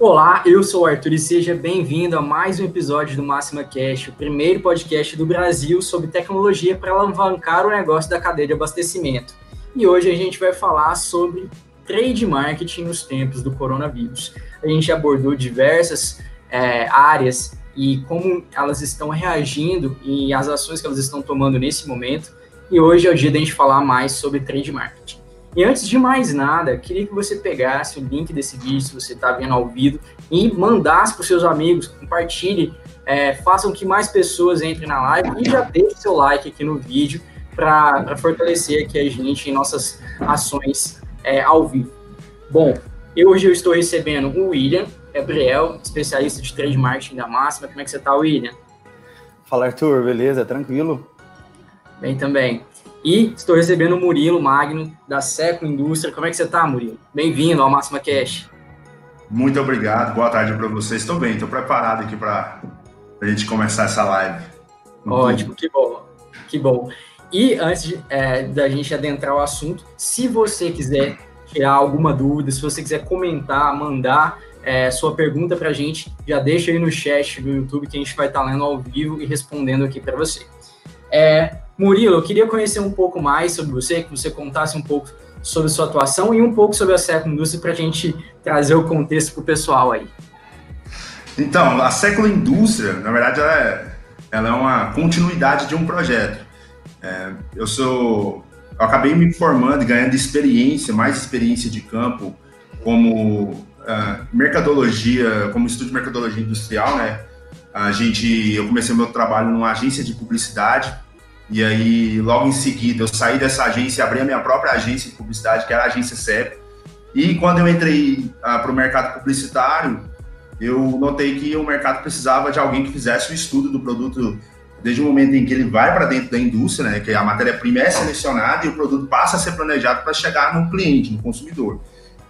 Olá, eu sou o Arthur e seja bem-vindo a mais um episódio do Máxima Cash, o primeiro podcast do Brasil sobre tecnologia para alavancar o negócio da cadeia de abastecimento. E hoje a gente vai falar sobre trade marketing nos tempos do coronavírus. A gente abordou diversas é, áreas e como elas estão reagindo e as ações que elas estão tomando nesse momento. E hoje é o dia da gente falar mais sobre trade marketing. E antes de mais nada, queria que você pegasse o link desse vídeo, se você está vendo ao vivo, e mandasse para os seus amigos, compartilhe, é, façam que mais pessoas entrem na live e já deixe seu like aqui no vídeo para fortalecer aqui a gente em nossas ações é, ao vivo. Bom, hoje eu estou recebendo o William Gabriel, especialista de trade marketing da Máxima. Como é que você está, William? Fala, Arthur, beleza? Tranquilo? Bem também. E estou recebendo o Murilo Magno, da Seco Indústria. Como é que você está, Murilo? Bem-vindo ao Máxima Cash. Muito obrigado, boa tarde para vocês. Estou bem, estou preparado aqui para a gente começar essa live. Ótimo, que bom, que bom. E antes de, é, da gente adentrar o assunto, se você quiser tirar alguma dúvida, se você quiser comentar, mandar é, sua pergunta para a gente, já deixa aí no chat do YouTube que a gente vai estar tá lendo ao vivo e respondendo aqui para você. É, Murilo, eu queria conhecer um pouco mais sobre você, que você contasse um pouco sobre sua atuação e um pouco sobre a Seco Indústria para a gente trazer o contexto para o pessoal aí. Então, a Século Indústria, na verdade, ela é, ela é uma continuidade de um projeto. É, eu sou, eu acabei me formando ganhando experiência, mais experiência de campo, como uh, mercadologia, como estudo de mercadologia industrial, né? A gente, eu comecei meu trabalho numa agência de publicidade e aí, logo em seguida, eu saí dessa agência e abri a minha própria agência de publicidade, que era a agência CEP. E quando eu entrei ah, para o mercado publicitário, eu notei que o mercado precisava de alguém que fizesse o estudo do produto desde o momento em que ele vai para dentro da indústria, né, que a matéria-prima é selecionada e o produto passa a ser planejado para chegar no cliente, no consumidor.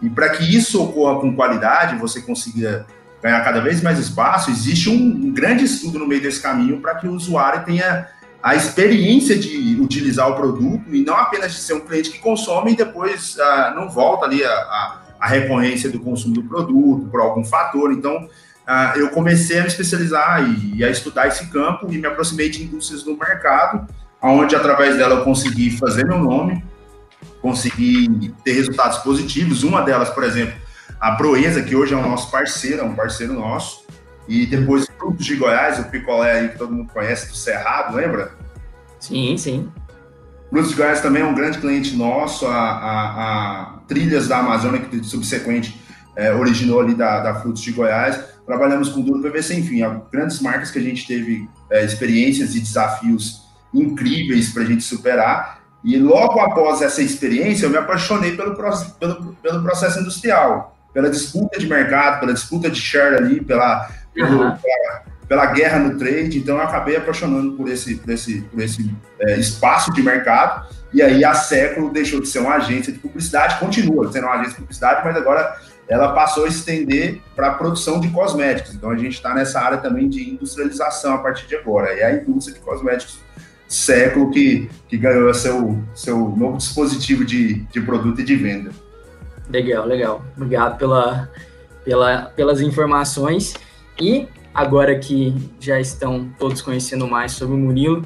E para que isso ocorra com qualidade, você consiga ganhar cada vez mais espaço, existe um, um grande estudo no meio desse caminho para que o usuário tenha a experiência de utilizar o produto e não apenas de ser um cliente que consome e depois ah, não volta ali a, a, a, recorrência do consumo do produto por algum fator. Então, ah, eu comecei a me especializar e, e, a estudar esse campo e me aproximei de indústrias do mercado, onde através dela eu consegui fazer meu nome, consegui ter resultados positivos. Uma delas, por exemplo, a Proeza, que hoje é o nosso parceiro, é um parceiro nosso, e depois Frutos de Goiás, o picolé aí que todo mundo conhece do Cerrado, lembra? Sim, sim. Frutos de Goiás também é um grande cliente nosso, a, a, a Trilhas da Amazônia, que subsequente é, originou ali da, da, Frutos de Goiás. Trabalhamos com duro PVC, enfim, grandes marcas que a gente teve é, experiências e desafios incríveis para a gente superar. E logo após essa experiência, eu me apaixonei pelo, pelo, pelo processo industrial, pela disputa de mercado, pela disputa de share ali, pela pelo, uhum. pela, pela, guerra no trade, então eu acabei apaixonando por esse, por esse, por esse é, espaço de mercado, e aí a Século deixou de ser uma agência de publicidade, continua sendo uma agência de publicidade, mas agora ela passou a estender para a produção de cosméticos, então a gente está nessa área também de industrialização a partir de agora, e a indústria de cosméticos Século que, que ganhou seu, seu novo dispositivo de, de produto e de venda. Legal, legal. Obrigado pela, pela, pelas informações. E agora que já estão todos conhecendo mais sobre o Murilo,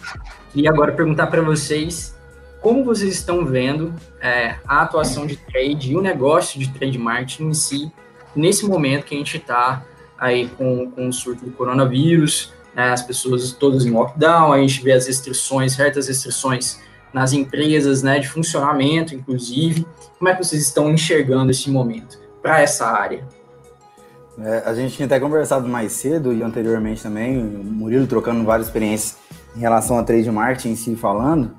queria agora perguntar para vocês como vocês estão vendo é, a atuação de trade e o negócio de trade marketing em si nesse momento que a gente está aí com, com o surto do coronavírus, né, as pessoas todas em lockdown, a gente vê as restrições, certas restrições nas empresas, né, de funcionamento, inclusive. Como é que vocês estão enxergando esse momento para essa área? É, a gente tinha até conversado mais cedo e anteriormente também, o Murilo trocando várias experiências em relação a trade marketing em si falando,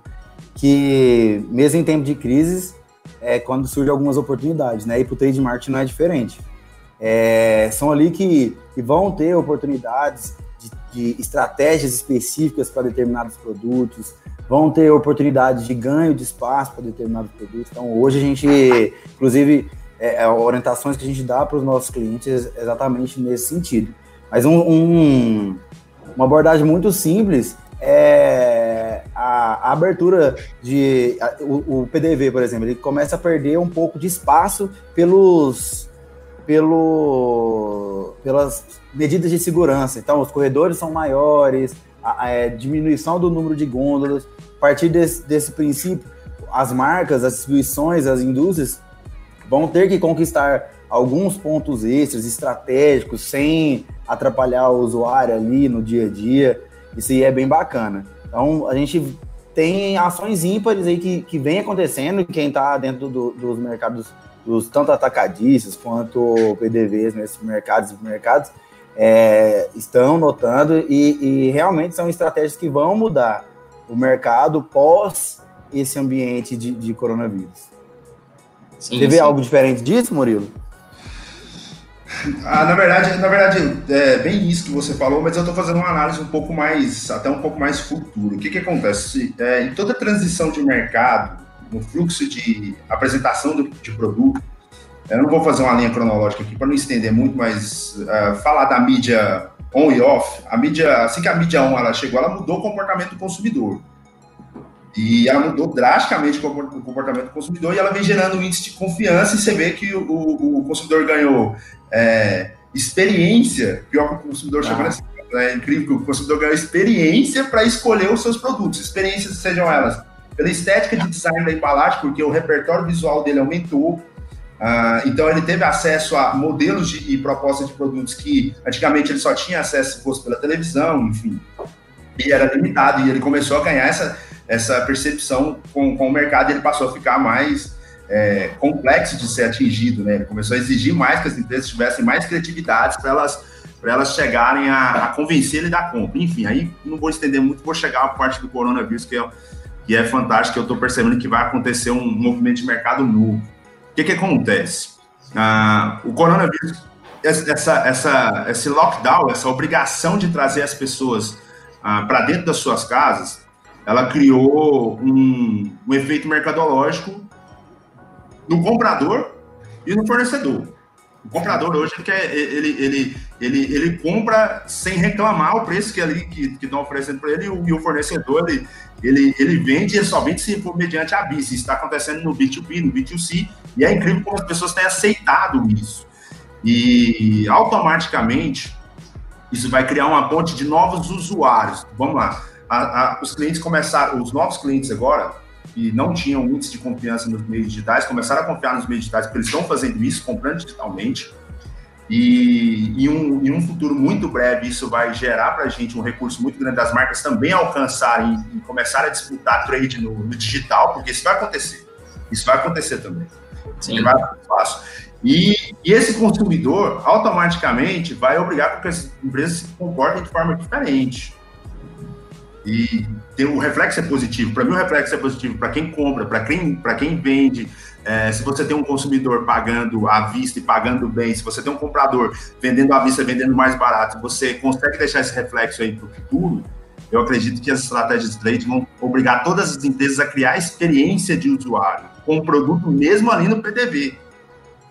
que mesmo em tempo de crises, é quando surgem algumas oportunidades, né? E para o trade marketing não é diferente. É, são ali que, que, vão ter oportunidades de, de estratégias específicas para determinados produtos, vão ter oportunidades de ganho de espaço para determinados produtos. Então, hoje a gente, inclusive, é, é, orientações que a gente dá para os nossos clientes exatamente nesse sentido. Mas um, um, uma abordagem muito simples é a, a abertura de a, o, o, PDV, por exemplo, ele começa a perder um pouco de espaço pelos pelo, pelas medidas de segurança. Então, os corredores são maiores, a, a é, diminuição do número de gôndolas. A partir desse, desse princípio, as marcas, as instituições, as indústrias vão ter que conquistar alguns pontos extras estratégicos sem atrapalhar o usuário ali no dia a dia. Isso aí é bem bacana. Então, a gente tem ações ímpares aí que, que vem acontecendo, quem está dentro do, dos mercados, dos tanto atacadistas quanto PDVs nesses mercados e mercados, é, estão notando e, e, realmente são estratégias que vão mudar o mercado pós esse ambiente de, de coronavírus. Sim, Você vê sim. algo diferente disso, Murilo? Ah, na verdade, na verdade, é bem isso que você falou, mas eu estou fazendo uma análise um pouco mais, até um pouco mais futuro. O que, que acontece? É, em toda transição de mercado, no fluxo de apresentação do, de produto, eu não vou fazer uma linha cronológica aqui para não estender muito, mas uh, falar da mídia on e off, a mídia, assim que a mídia on ela chegou, ela mudou o comportamento do consumidor. E ela mudou drasticamente o comportamento do consumidor e ela vem gerando um índice de confiança e você vê que o, o, o consumidor ganhou é, experiência, pior que o consumidor ah. chama assim, é incrível que o consumidor ganhou experiência para escolher os seus produtos, experiências sejam elas pela estética de design da embalagem, porque o repertório visual dele aumentou, Uh, então ele teve acesso a modelos de, e propostas de produtos que antigamente ele só tinha acesso se fosse pela televisão, enfim, e era limitado, e ele começou a ganhar essa, essa percepção com, com o mercado, ele passou a ficar mais é, complexo de ser atingido, né? Ele começou a exigir mais que as empresas tivessem mais criatividades para elas elas chegarem a, a convencer ele da compra. Enfim, aí não vou estender muito, vou chegar à parte do coronavírus que é, que é fantástico, eu estou percebendo que vai acontecer um movimento de mercado novo. O que, que acontece? Ah, o coronavírus, essa, essa, esse lockdown, essa obrigação de trazer as pessoas ah, para dentro das suas casas, ela criou um, um efeito mercadológico no comprador e no fornecedor. O comprador hoje ele, quer, ele, ele, ele, ele compra sem reclamar o preço que ali que estão oferecendo para ele e o, fornecedor ele, ele, ele vende somente se for mediante a BIS. Isso está acontecendo no B2B, no B2C, e é incrível como as pessoas têm aceitado isso. E automaticamente isso vai criar uma ponte de novos usuários. Vamos lá. A, a, os clientes começaram, os novos clientes agora, que não tinham índice de confiança nos meios digitais, começaram a confiar nos meios digitais, porque eles estão fazendo isso, comprando digitalmente. E em um, em um futuro muito breve, isso vai gerar para a gente um recurso muito grande das marcas também alcançarem e começar a disputar trade no, no, digital, porque isso vai acontecer. Isso vai acontecer também. Sim. Vai fácil. E, e, esse consumidor automaticamente vai obrigar que as empresas se comportem de forma diferente. E tem, o reflexo é positivo. Para mim, o reflexo é positivo para quem compra, para quem, quem vende. É, se você tem um consumidor pagando à vista e pagando bem, se você tem um comprador vendendo à vista, vendendo mais barato, você consegue deixar esse reflexo aí para o futuro, eu acredito que as estratégias de trade vão obrigar todas as empresas a criar experiência de usuário com o produto mesmo ali no PDV.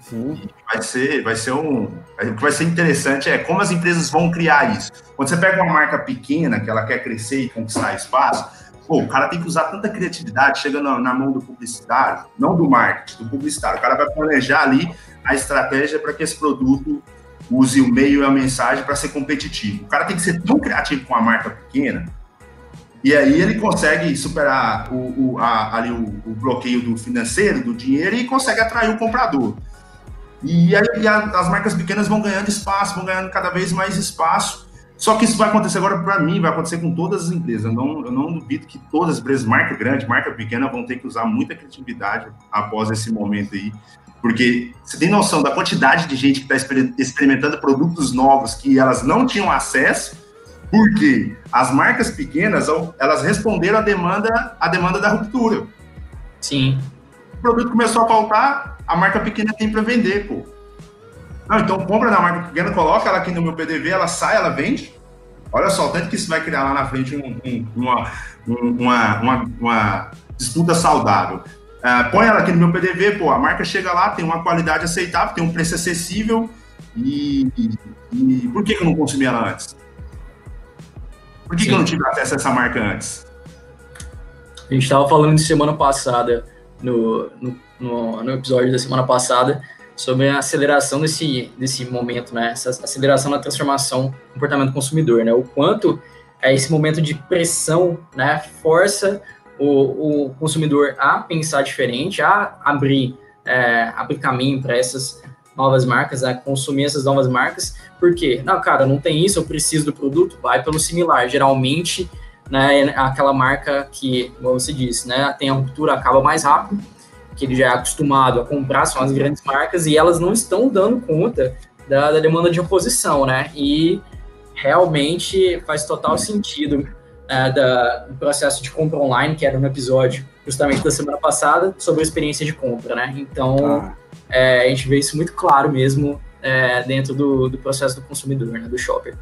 Sim. vai ser, vai ser um. O que vai ser interessante é como as empresas vão criar isso. Quando você pega uma marca pequena que ela quer crescer e conquistar espaço, pô, o cara tem que usar tanta criatividade, chega na, na mão do publicitário, não do marketing, do publicitário. O cara vai planejar ali a estratégia para que esse produto use o meio e a mensagem para ser competitivo. O cara tem que ser tão criativo com a marca pequena e aí ele consegue superar o, o a, ali o, o, bloqueio do financeiro, do dinheiro, e consegue atrair o comprador. E aí e a, as marcas pequenas vão ganhando espaço, vão ganhando cada vez mais espaço. Só que isso vai acontecer agora para mim, vai acontecer com todas as empresas. Eu não, eu não duvido que todas as empresas, marca grande, marca pequena, vão ter que usar muita criatividade após esse momento aí. Porque você tem noção da quantidade de gente que está experimentando produtos novos que elas não tinham acesso, porque as marcas pequenas elas responderam à demanda, à demanda da ruptura. Sim. O produto começou a faltar, a marca pequena tem para vender, pô. Não, então compra na marca pequena, coloca ela aqui no meu PDV, ela sai, ela vende. Olha só, tanto que isso vai criar lá na frente um, um, uma, uma, uma, uma, disputa saudável. Uh, põe ela aqui no meu PDV, pô, a marca chega lá, tem uma qualidade aceitável, tem um preço acessível e, e, e por que, que eu não consumi ela antes? Por que, que eu não tive acesso a essa marca antes? A gente estava falando de semana passada no, no no, no episódio da semana passada sobre a aceleração desse, desse momento, né? Essa aceleração na transformação do comportamento do consumidor, né? O quanto é, esse momento de pressão, né, força o, o consumidor a pensar diferente, a abrir, é, abrir caminho para essas novas marcas, a consumir essas novas marcas, porque, não, cara, não tem isso, eu preciso do produto, vai pelo similar. Geralmente, né, aquela marca que, como você disse, né, tem a ruptura, acaba mais rápido, que ele já é acostumado a comprar, são as grandes marcas, e elas não estão dando conta da, da demanda de oposição, né? E realmente faz total sentido é, da, do processo de compra online, que era no episódio justamente da semana passada, sobre a experiência de compra, né? Então, ah. é, a gente vê isso muito claro mesmo é, dentro do, do, processo do consumidor, né, do shopper.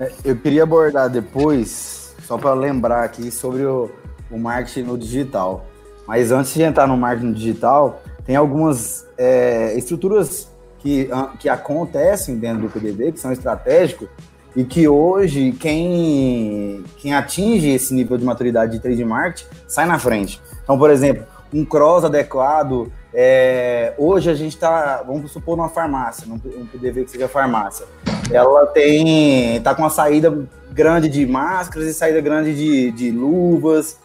É, eu queria abordar depois, só para lembrar aqui, sobre o, o marketing no digital. Mas antes de entrar no marketing digital, tem algumas é, estruturas que, que acontecem dentro do PDV, que são estratégicos, e que hoje quem, quem atinge esse nível de maturidade de trade marketing sai na frente. Então, por exemplo, um cross adequado. É, hoje a gente está, vamos supor, numa farmácia, num, um PDV que seja farmácia. Ela tem, está com uma saída grande de máscaras e saída grande de, de luvas.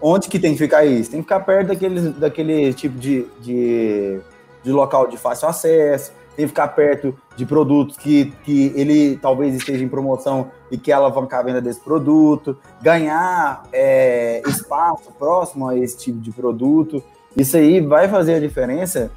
Onde que tem que ficar isso? Tem que ficar perto daquele, daquele tipo de, de, de local de fácil acesso tem que ficar perto de produtos que, que ele talvez esteja em promoção e que alavancar a venda desse produto, ganhar é, espaço próximo a esse tipo de produto. Isso aí vai fazer a diferença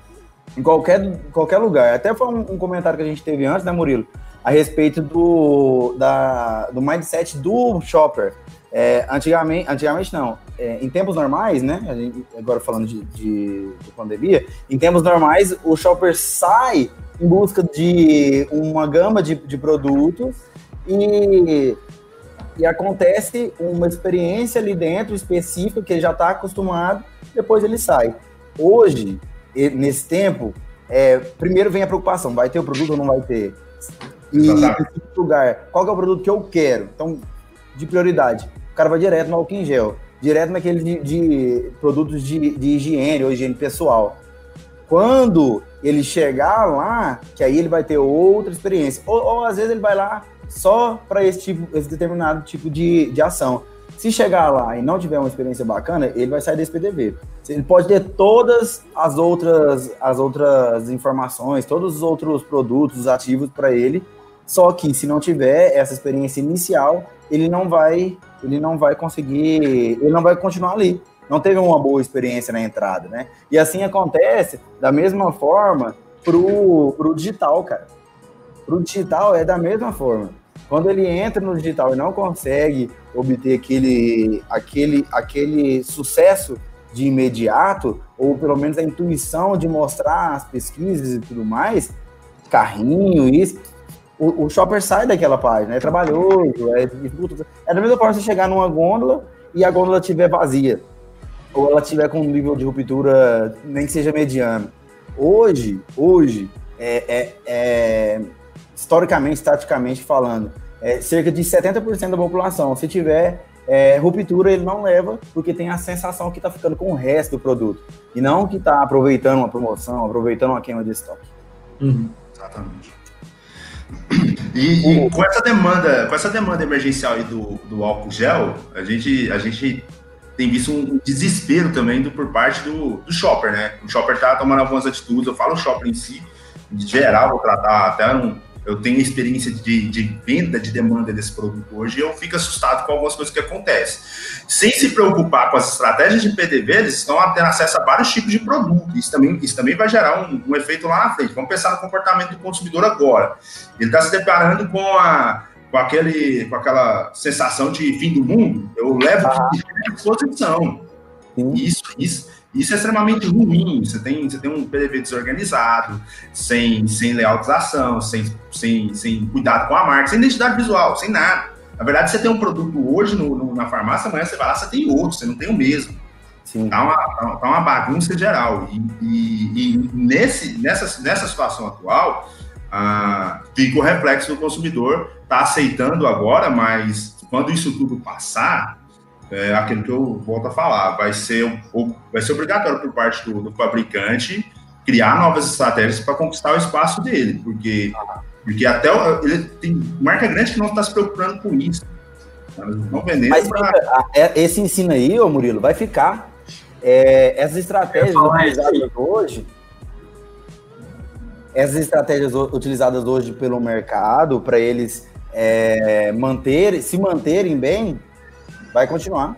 em qualquer, qualquer lugar. Até foi um, um comentário que a gente teve antes, né, Murilo? A respeito do, da, do mindset do shopper. É, antigamente, antigamente não, é, em tempos normais, né? Gente, agora falando de, de, de, pandemia, em tempos normais o shopper sai em busca de uma gama de, de produtos e, e acontece uma experiência ali dentro específica que ele já está acostumado, depois ele sai. Hoje, nesse tempo, é, primeiro vem a preocupação, vai ter o produto ou não vai ter? E em lugar, qual é o produto que eu quero? Então, de prioridade, o cara vai direto no álcool em gel, direto naquele de, de produtos de, de higiene ou higiene pessoal. Quando ele chegar lá, que aí ele vai ter outra experiência. Ou, ou às vezes ele vai lá só para esse tipo, esse determinado tipo de, de ação. Se chegar lá e não tiver uma experiência bacana, ele vai sair desse PDV. Ele pode ter todas as outras, as outras informações, todos os outros produtos ativos para ele, só que se não tiver essa experiência inicial, ele não vai, ele não vai conseguir, ele não vai continuar ali não teve uma boa experiência na entrada, né? E assim acontece da mesma forma pro, pro digital, cara. Pro digital é da mesma forma. Quando ele entra no digital e não consegue obter aquele, aquele, aquele sucesso de imediato, ou pelo menos a intuição de mostrar as pesquisas e tudo mais, carrinho, isso, o, o shopper sai daquela página, é trabalhoso, é, é da mesma forma você chegar numa gôndola e a gôndola estiver vazia ou ela tiver com um nível de ruptura nem que seja mediano. Hoje, hoje, é, é, é historicamente, estaticamente falando, é cerca de 70% da população, se tiver é, ruptura, ele não leva, porque tem a sensação que está ficando com o resto do produto. E não que está aproveitando uma promoção, aproveitando uma queima de estoque. Uhum. Exatamente. E, e, com essa demanda, com essa demanda emergencial aí do, do álcool gel, a gente, a gente tem visto um desespero também do, por parte do, do shopper, né? O shopper tá tomando algumas atitudes, eu falo o shopper em si, de geral, vou tratar até um, eu tenho experiência de, de, venda de demanda desse produto hoje e eu fico assustado com algumas coisas que acontecem. Sem se preocupar com as estratégias de PDV, eles estão tendo acesso a vários tipos de produto. Isso também, isso também vai gerar um, um efeito lá na frente. Vamos pensar no comportamento do consumidor agora. Ele está se deparando com a com, aquele, com aquela sensação de fim do mundo, eu levo ah. à disposição. Isso, isso, isso é extremamente ruim. Você tem, você tem um PDV desorganizado, sem, sem layoutização, sem, sem, sem cuidado com a marca, sem identidade visual, sem nada. Na verdade, você tem um produto hoje no, no, na farmácia, amanhã você vai lá, você tem outro, você não tem o mesmo. Sim. Tá, uma, tá, tá uma bagunça geral. E, e, e nesse, nessa, nessa situação atual, ah, fica o reflexo do consumidor, está aceitando agora, mas quando isso tudo passar, é aquilo que eu volto a falar, vai ser, vai ser obrigatório por parte do, do fabricante criar novas estratégias para conquistar o espaço dele, porque, porque até o, ele tem marca grande que não está se preocupando com isso. Elas estão vendendo Mas pra... é, esse ensino aí, ô Murilo, vai ficar. É, essas estratégias utilizadas hoje, essas estratégias utilizadas hoje pelo mercado para eles é, manter, se manterem bem, vai continuar.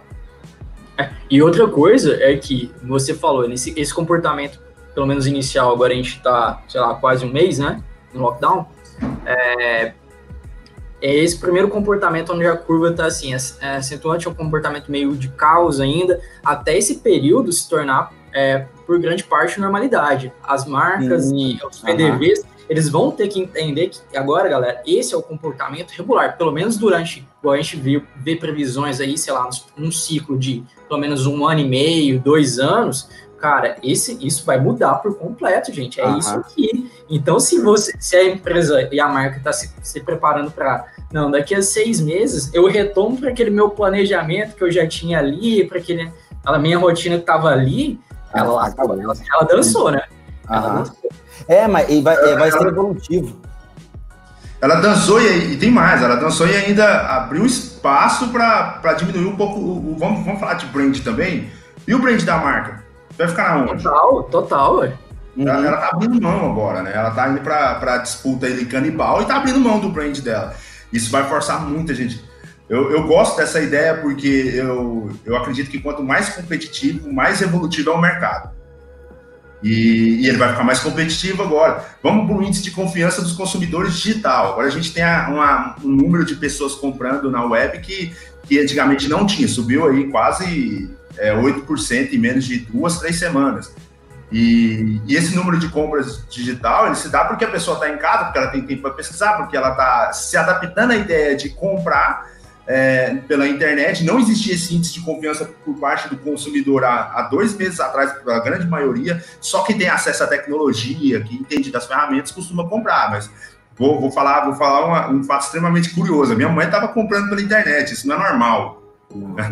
É, e outra coisa é que você falou, nesse, esse comportamento, pelo menos inicial, agora a gente está, sei lá, quase um mês, né, no lockdown, é, é esse primeiro comportamento onde a curva está assim, é, acentuante, é um comportamento meio de caos ainda, até esse período se tornar, é, por grande parte, normalidade. As marcas e os PDVs. Eles vão ter que entender que agora, galera, esse é o comportamento regular, pelo menos durante, igual a gente viu, vê previsões aí, sei lá, um ciclo de pelo menos um ano e meio, dois anos, cara, esse, isso vai mudar por completo, gente. É uhum. isso aqui. Então, se você, se a empresa e a marca está se, se preparando para, não, daqui a seis meses eu retomo para aquele meu planejamento que eu já tinha ali, para aquele a minha rotina que estava ali, ela, ela, ela, ela, dançou, né? Ela dançou. É, mas vai, é, vai ser evolutivo. Ela dançou e, e, tem mais, ela dançou e ainda abriu espaço para diminuir um pouco. O, o, vamos, vamos falar de brand também. E o brand da marca? Vai ficar na onde? Total, total, ué. Ela, uhum. ela tá abrindo mão agora, né? Ela tá indo pra, pra disputa ele canibal e tá abrindo mão do brand dela. Isso vai forçar muita gente. Eu, eu gosto dessa ideia porque eu, eu acredito que quanto mais competitivo, mais evolutivo é o mercado. E, e, ele vai ficar mais competitivo agora. Vamos para o índice de confiança dos consumidores digital. Agora a gente tem a, uma, um número de pessoas comprando na web que, que antigamente não tinha, subiu aí quase é, 8% em menos de duas, três semanas. E, e, esse número de compras digital, ele se dá porque a pessoa está em casa, porque ela tem tempo para pesquisar, porque ela está se adaptando à ideia de comprar é, pela internet. Não existia esse índice de confiança por parte do consumidor há, há dois meses atrás, a grande maioria. Só que tem acesso à tecnologia, que entende das ferramentas, costuma comprar. Mas vou, vou falar, vou falar uma, um fato extremamente curioso. Minha mãe estava comprando pela internet, isso não é normal.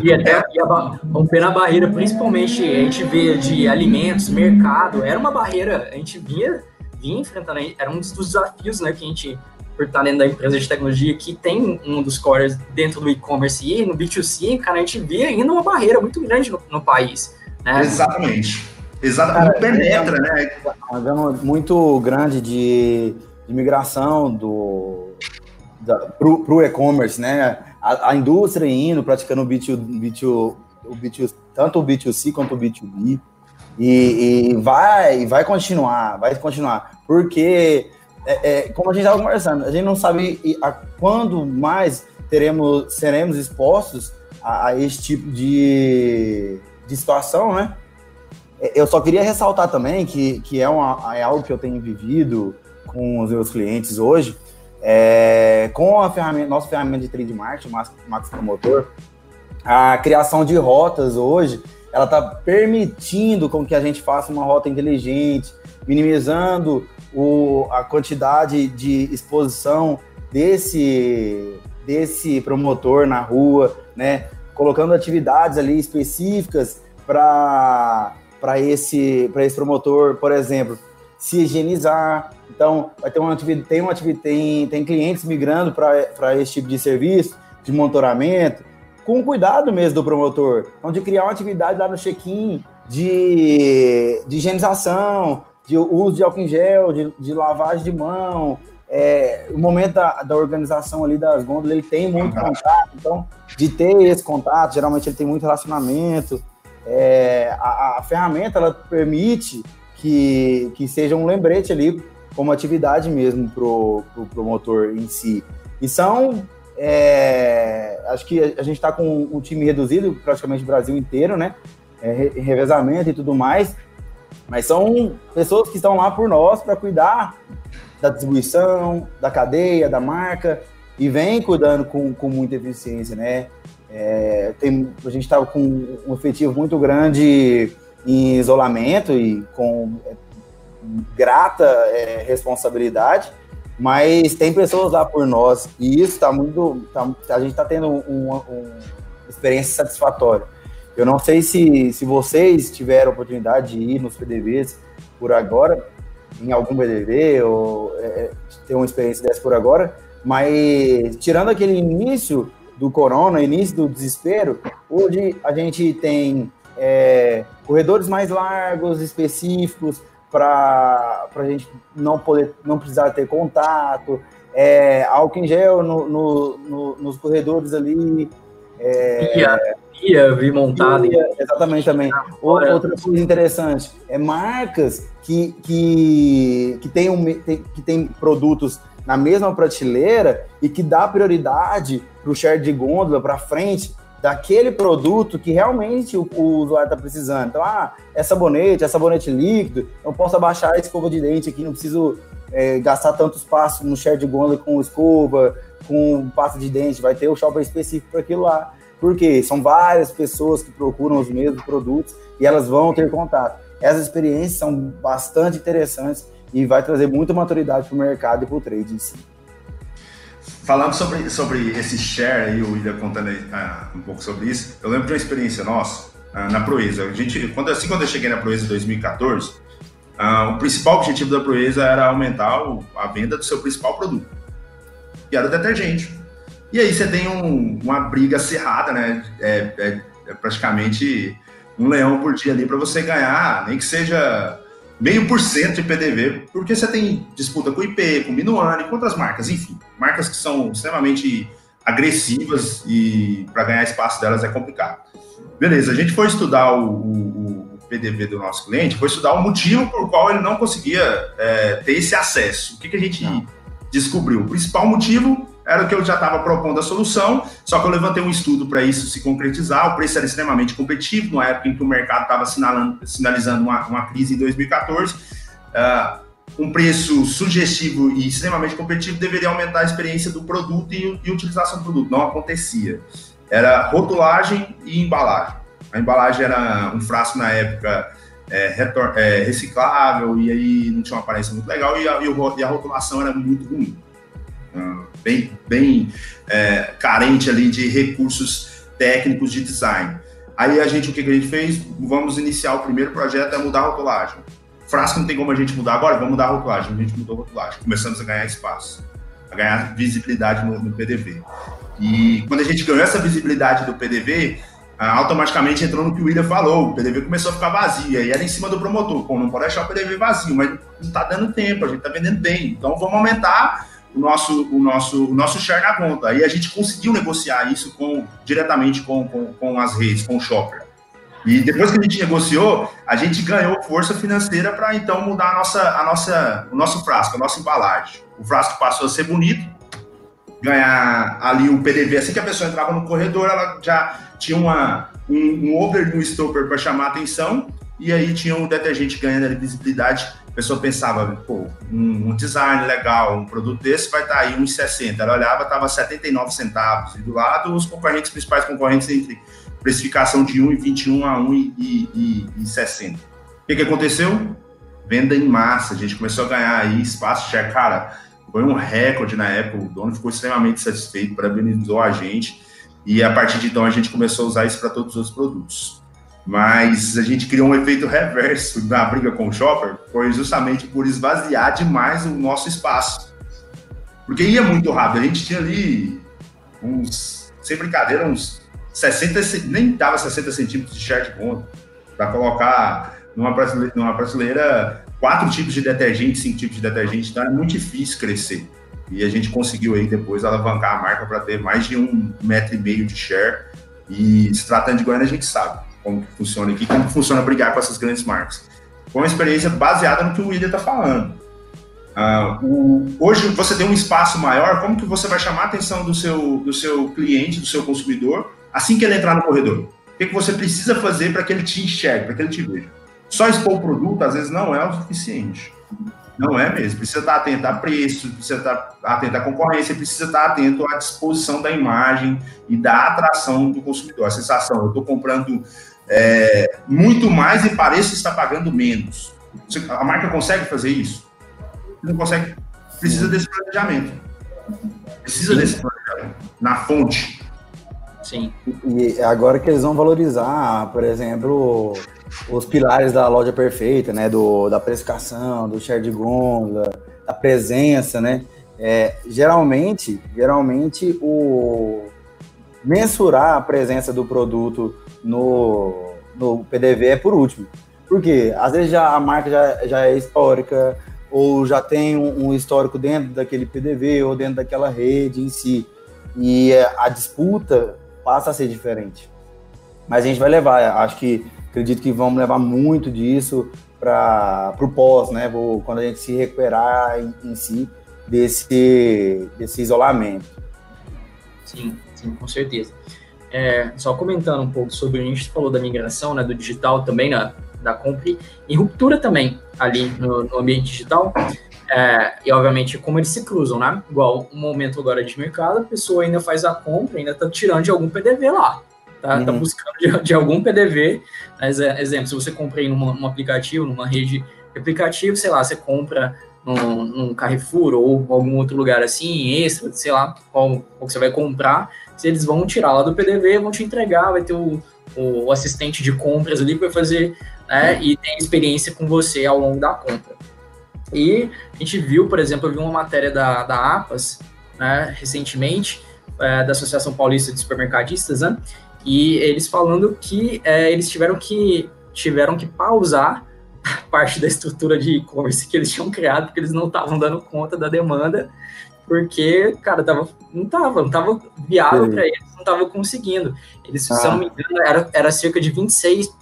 E até e a, romper a barreira, principalmente a gente vê de alimentos, mercado, era uma barreira, a gente vinha, vinha enfrentando, era um dos desafios né, que a gente, por estar dentro da empresa de tecnologia, que tem um dos cores dentro do e-commerce e no B2C, cara, a gente via ainda uma barreira muito grande no, no país. Né? Exatamente. Exatamente. Cara, penetra, é, né? Um gama muito grande de, de migração do, para o e-commerce, né? a, a, indústria indo, praticando o B2, B2, o B2, tanto o B2C quanto o B2B. E, e vai, vai continuar, vai continuar. Porque, é, é, como a gente estava conversando, a gente não sabe a, quando mais teremos, seremos expostos a, a esse tipo de, de situação, né? É, eu só queria ressaltar também que, que é, uma, é algo que eu tenho vivido com os meus clientes hoje, é, com a ferramenta, nossa ferramenta de trade marketing, Max Promotor, a criação de rotas hoje, ela está permitindo com que a gente faça uma rota inteligente, minimizando o, a quantidade de exposição desse, desse promotor na rua, né? colocando atividades ali específicas para esse, esse promotor, por exemplo, se higienizar. Então, vai ter uma atividade, tem, uma atividade, tem, tem clientes migrando para esse tipo de serviço, de monitoramento, com cuidado mesmo do promotor. Então, de criar uma atividade lá no check-in de, de higienização, de uso de álcool em gel, de, de lavagem de mão. É, o momento da, da organização ali das gôndolas, ele tem muito contato, então, de ter esse contato, geralmente ele tem muito relacionamento. É, a, a ferramenta, ela permite que, que seja um lembrete ali, como atividade mesmo pro, pro promotor em si. E são, é, acho que a gente está com um time reduzido, praticamente o Brasil inteiro, né? É, revezamento e tudo mais, mas são pessoas que estão lá por nós para cuidar da distribuição, da cadeia, da marca, e vem cuidando com, com muita eficiência, né? É, tem, a gente estava com um efetivo muito grande em isolamento e com é, grata é, responsabilidade, mas tem pessoas lá por nós e isso está muito, tá, a gente está tendo uma, uma experiência satisfatória. Eu não sei se, se vocês tiveram a oportunidade de ir nos PDVs, por agora, em algum PDV, ou é, é, ter uma experiência dessa por agora, mas tirando aquele início do corona, início do desespero, hoje a gente tem é, corredores mais largos, específicos, para a gente não poder, não precisar ter contato, é, álcool em gel no, no, no, nos corredores ali. É, ia, ia vir montada. exatamente também. Outra coisa interessante é marcas que, que, que, tem um, que tem produtos na mesma prateleira e que dá prioridade para o share de gôndola para frente daquele produto que realmente o, o usuário está precisando. Então, ah, é sabonete, é sabonete líquido, eu posso abaixar a escova de dente aqui, não preciso é, gastar tanto espaço no share de gôndola com escova, com pasta de dente, vai ter o shopper específico para aquilo lá. Porque são várias pessoas que procuram os mesmos produtos e elas vão ter contato. Essas experiências são bastante interessantes e vai trazer muita maturidade para o mercado e para o trade em si. Falando sobre, sobre esse share aí, o William contando aí, uh, um pouco sobre isso, eu lembro de uma experiência nossa uh, na Proeza. A gente, quando, assim, quando eu cheguei na Proeza em 2014, uh, ah, o principal objetivo da Proeza era aumentar o, a venda do seu principal produto, que era o detergente. E aí você tem um, uma briga acirrada, né? É, é, é praticamente um leão por dia ali para você ganhar, nem que seja meio por cento de PDV, porque você tem disputa com o IP, com o Minuano e com outras marcas, enfim, marcas que são extremamente agressivas e para ganhar espaço delas é complicado. Beleza, a gente foi estudar o, o, o, PDV do nosso cliente, foi estudar o motivo por qual ele não conseguia é, ter esse acesso. O que, que a gente não. Descobriu? O principal motivo era que eu já estava propondo a solução, só que eu levantei um estudo para isso se concretizar. O preço era extremamente competitivo, numa época em que o mercado estava sinalizando uma, uma, crise em 2014. Uh, ah, um preço sugestivo e extremamente competitivo deveria aumentar a experiência do produto e, e utilização do produto. Não acontecia. Era rotulagem e embalagem. A embalagem era um frasco na época é, é, reciclável e aí não tinha uma aparência muito legal e a, e a rotulação era muito ruim. Uh, bem, bem é, carente ali de recursos técnicos de design. Aí a gente, o que, que a gente fez? Vamos iniciar o primeiro projeto, é mudar a rotulagem. Frasco não tem como a gente mudar agora, vamos mudar a rotulagem. A gente mudou a rotulagem, começamos a ganhar espaço, a ganhar visibilidade no, no PDV. E quando a gente ganhou essa visibilidade do PDV, ah, automaticamente entrou no que o William falou, o PDV começou a ficar vazio, e era em cima do promotor, pô, não pode deixar o PDV vazio, mas não está dando tempo, a gente está vendendo bem, então vamos aumentar o nosso, o nosso, o nosso share na conta. Aí a gente conseguiu negociar isso com, diretamente com, com, com as redes, com o shopper. E depois que a gente negociou, a gente ganhou força financeira para então mudar a nossa, a nossa, o nosso frasco, a nossa embalagem. O frasco passou a ser bonito, ganhar ali o PDV. Assim que a pessoa entrava no corredor, ela já tinha uma, um, um over stopper para chamar a atenção, e aí tinha um detergente ganhando ali visibilidade a pessoa pensava, pô, um, um, design legal, um produto desse vai estar tá aí 1,60. Ela olhava, estava 79 centavos. E do lado, os concorrentes, principais concorrentes entre precificação de 1,21 a 1,60. O que, que aconteceu? Venda em massa. A gente começou a ganhar aí espaço. Cara, foi um recorde na época. O dono ficou extremamente satisfeito, parabenizou a gente. E a partir de então a gente começou a usar isso para todos os produtos mas a gente criou um efeito reverso na briga com o shopper, foi justamente por esvaziar demais o nosso espaço. Porque ia muito rápido, a gente tinha ali uns, sem brincadeira, uns 60, nem dava 60 centímetros de share de conta, para colocar numa prateleira, numa prateleira quatro tipos de detergente, cinco tipos de detergente, então era muito difícil crescer. E a gente conseguiu aí depois alavancar a marca para ter mais de um metro e meio de share. E se tratando de Goiânia, a gente sabe como que funciona aqui, como que funciona brigar com essas grandes marcas. Foi uma experiência baseada no que o William está falando. Uh, o, hoje você tem um espaço maior, como que você vai chamar a atenção do seu, do seu cliente, do seu consumidor, assim que ele entrar no corredor? O que, que você precisa fazer para que ele te enxergue, para que ele te veja? Só expor o produto, às vezes, não é o suficiente. Não é mesmo. Precisa estar atento a preço, precisa estar atento à concorrência, precisa estar atento à disposição da imagem e da atração do consumidor. A sensação, eu estou comprando é, muito mais e pareça estar pagando menos. A marca consegue fazer isso? Não consegue. Precisa desse planejamento. Precisa desse planejamento. Na fonte. Sim. E agora que eles vão valorizar, por exemplo, os pilares da loja perfeita, né? Do, da precificação, do share de gôndola, da presença, né? É, geralmente, geralmente o mensurar a presença do produto no, no PDV é por último. Porque às vezes já, a marca já, já é histórica, ou já tem um, um histórico dentro daquele PDV ou dentro daquela rede em si. E a disputa passa a ser diferente. Mas a gente vai levar, acho que acredito que vamos levar muito disso para o pós, né? Vou, quando a gente se recuperar em, em, si desse, desse isolamento. Sim, sim, com certeza. É, só comentando um pouco sobre, a gente falou da migração, né, do digital também, na, da compra e ruptura também ali no, no ambiente digital. É, e obviamente como eles se cruzam, né? Igual um momento agora de mercado, a pessoa ainda faz a compra, ainda está tirando de algum PDV lá. Tá, uhum. tá buscando de, de, algum PDV. Exemplo, se você compra em num aplicativo, numa rede de aplicativo, sei lá, você compra num, num, Carrefour ou algum outro lugar assim, extra, sei lá, qual, qual você vai comprar, se eles vão tirar lá do PDV, vão te entregar, vai ter o, o, o assistente de compras ali que vai fazer, né, e tem experiência com você ao longo da compra. E a gente viu, por exemplo, eu vi uma matéria da, da APAS, né, recentemente, é, da Associação Paulista de Supermercadistas, né, e eles falando que é, eles tiveram que tiveram que pausar parte da estrutura de e-commerce que eles tinham criado, porque eles não estavam dando conta da demanda, porque, cara, tava, não tava, não tava viável para eles, não tava conseguindo. Eles, ah. se eu não me engano, era, era cerca de 26,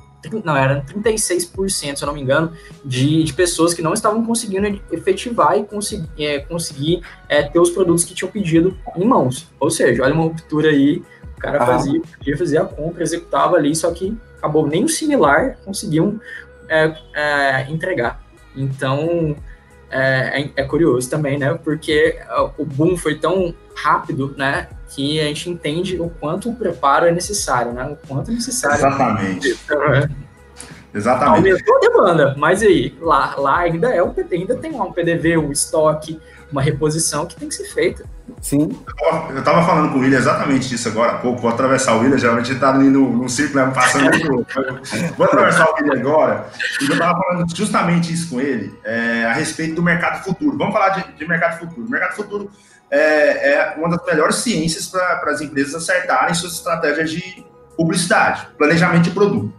não, era 36%, se eu não me engano, de, de pessoas que não estavam conseguindo efetivar e conseguir, é, conseguir é, ter os produtos que tinham pedido em mãos. Ou seja, olha uma ruptura aí, o cara ah. fazia, podia fazer a compra, executava ali, só que acabou nem o similar conseguiam é, é, entregar. Então, é, é, é, curioso também, né? Porque o boom foi tão rápido, né? Que a gente entende o quanto o preparo é necessário, né? O quanto é necessário. Exatamente. Né? Exatamente. Aumentou a demanda, mas aí, lá, lá ainda, é um, ainda tem um PDV, um estoque, uma reposição que tem que ser feita. Sim. Eu estava falando com o William exatamente disso agora há pouco. Vou atravessar o William, geralmente ele está ali no, no círculo, né, passando Vou atravessar o William agora. E eu estava falando justamente isso com ele, é, a respeito do mercado futuro. Vamos falar de, de mercado futuro. O mercado futuro é, é uma das melhores ciências para as empresas acertarem suas estratégias de publicidade, planejamento de produto.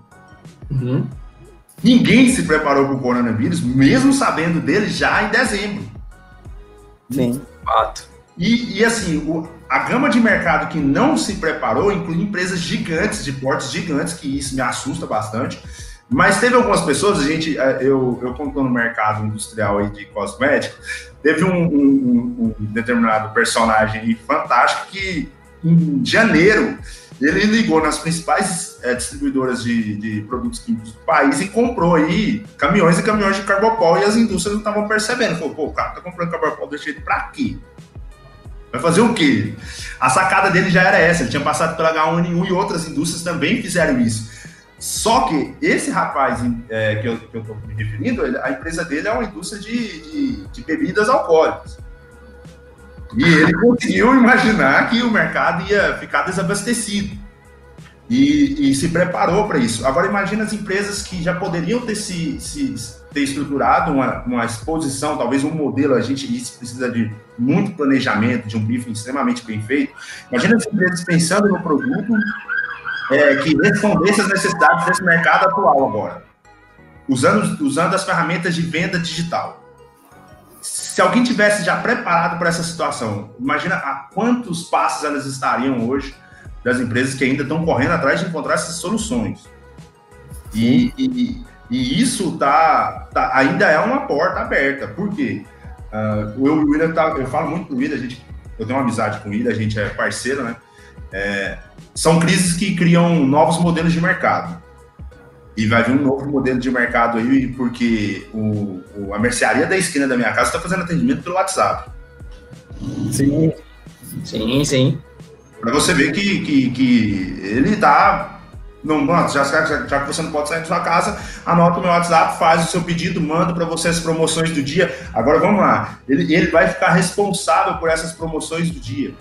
Uhum. Ninguém se preparou para o coronavírus, mesmo sabendo dele já em dezembro. Sim. Fato. E, e assim, o, a gama de mercado que não se preparou inclui empresas gigantes, de portes gigantes, que isso me assusta bastante. Mas teve algumas pessoas, a gente, é, eu, eu conto no mercado industrial aí de cosmético, teve um, um, um determinado personagem fantástico que em janeiro ele ligou nas principais é, distribuidoras de, de, produtos químicos do país e comprou aí caminhões e caminhões de carbopol e as indústrias não estavam percebendo. Falou, pô, o cara tá comprando carbopol desse jeito pra quê? Vai fazer o quê? A sacada dele já era essa, ele tinha passado pela H1N1 e outras indústrias também fizeram isso. Só que esse rapaz é, que, eu, tô me referindo, a empresa dele é uma indústria de, de, de bebidas alcoólicas. E ele conseguiu imaginar que o mercado ia ficar desabastecido. E, e se preparou para isso. Agora imagina as empresas que já poderiam ter se, se ter estruturado uma, uma exposição, talvez um modelo, a gente isso precisa de muito planejamento, de um briefing extremamente bem feito. Imagina as empresas pensando no produto é, que respondesse às necessidades desse mercado atual agora, usando, usando as ferramentas de venda digital. Se alguém tivesse já preparado para essa situação, imagina a quantos passos elas estariam hoje das empresas que ainda estão correndo atrás de encontrar essas soluções. E, e, e isso tá, tá, ainda é uma porta aberta. Por quê? Uh, eu, o William tá, eu falo muito com o William, a gente, eu tenho uma amizade com o William, a gente é parceiro, né? É, são crises que criam novos modelos de mercado. E vai vir um novo modelo de mercado aí, porque o, o a mercearia da esquina da minha casa está fazendo atendimento pelo WhatsApp. Sim, sim, sim. Para você ver que, que, que ele está não, pronto, já, já, já, que você não pode sair da sua casa, anota o meu WhatsApp, faz o seu pedido, manda para você as promoções do dia. Agora vamos lá, ele, ele vai ficar responsável por essas promoções do dia.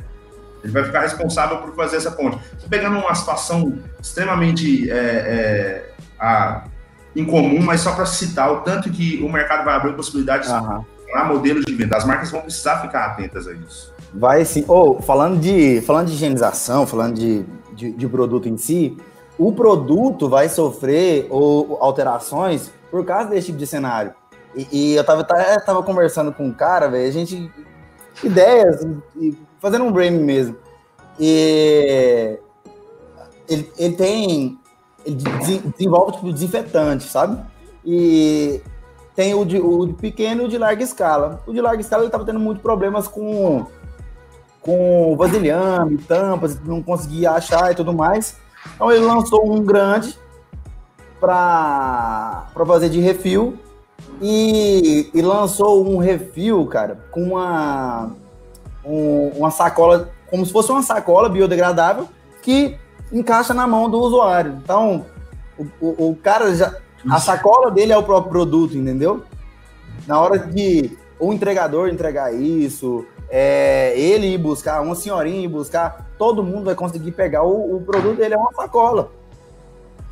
Ele vai ficar responsável por fazer essa ponte. Estou pegando uma situação extremamente é, é, a, incomum, mas só para citar o tanto que o mercado vai abrir possibilidades uhum. para modelos de venda. As marcas vão precisar ficar atentas a isso. Vai sim. Ou, oh, falando, de, falando de higienização, falando de, de, de, produto em si, o produto vai sofrer ou, alterações por causa desse tipo de cenário. E, e eu tava, tava conversando com um cara, velho, a gente. Ideias, e, fazendo um brain mesmo. E ele, ele tem. Desenvolve tipo desinfetante, sabe? E tem o de, o de pequeno e o de larga escala. O de larga escala ele tava tendo muitos problemas com com vasilhame, tampas, não conseguia achar e tudo mais. Então ele lançou um grande para fazer de refil e, e, lançou um refil, cara, com uma, um, uma sacola, como se fosse uma sacola biodegradável que encaixa na mão do usuário. Então, o, o, o cara já. A sacola dele é o próprio produto, entendeu? Na hora de o entregador entregar isso, é, ele ir buscar, uma senhorinha ir buscar, todo mundo vai conseguir pegar. O, o produto dele é uma sacola.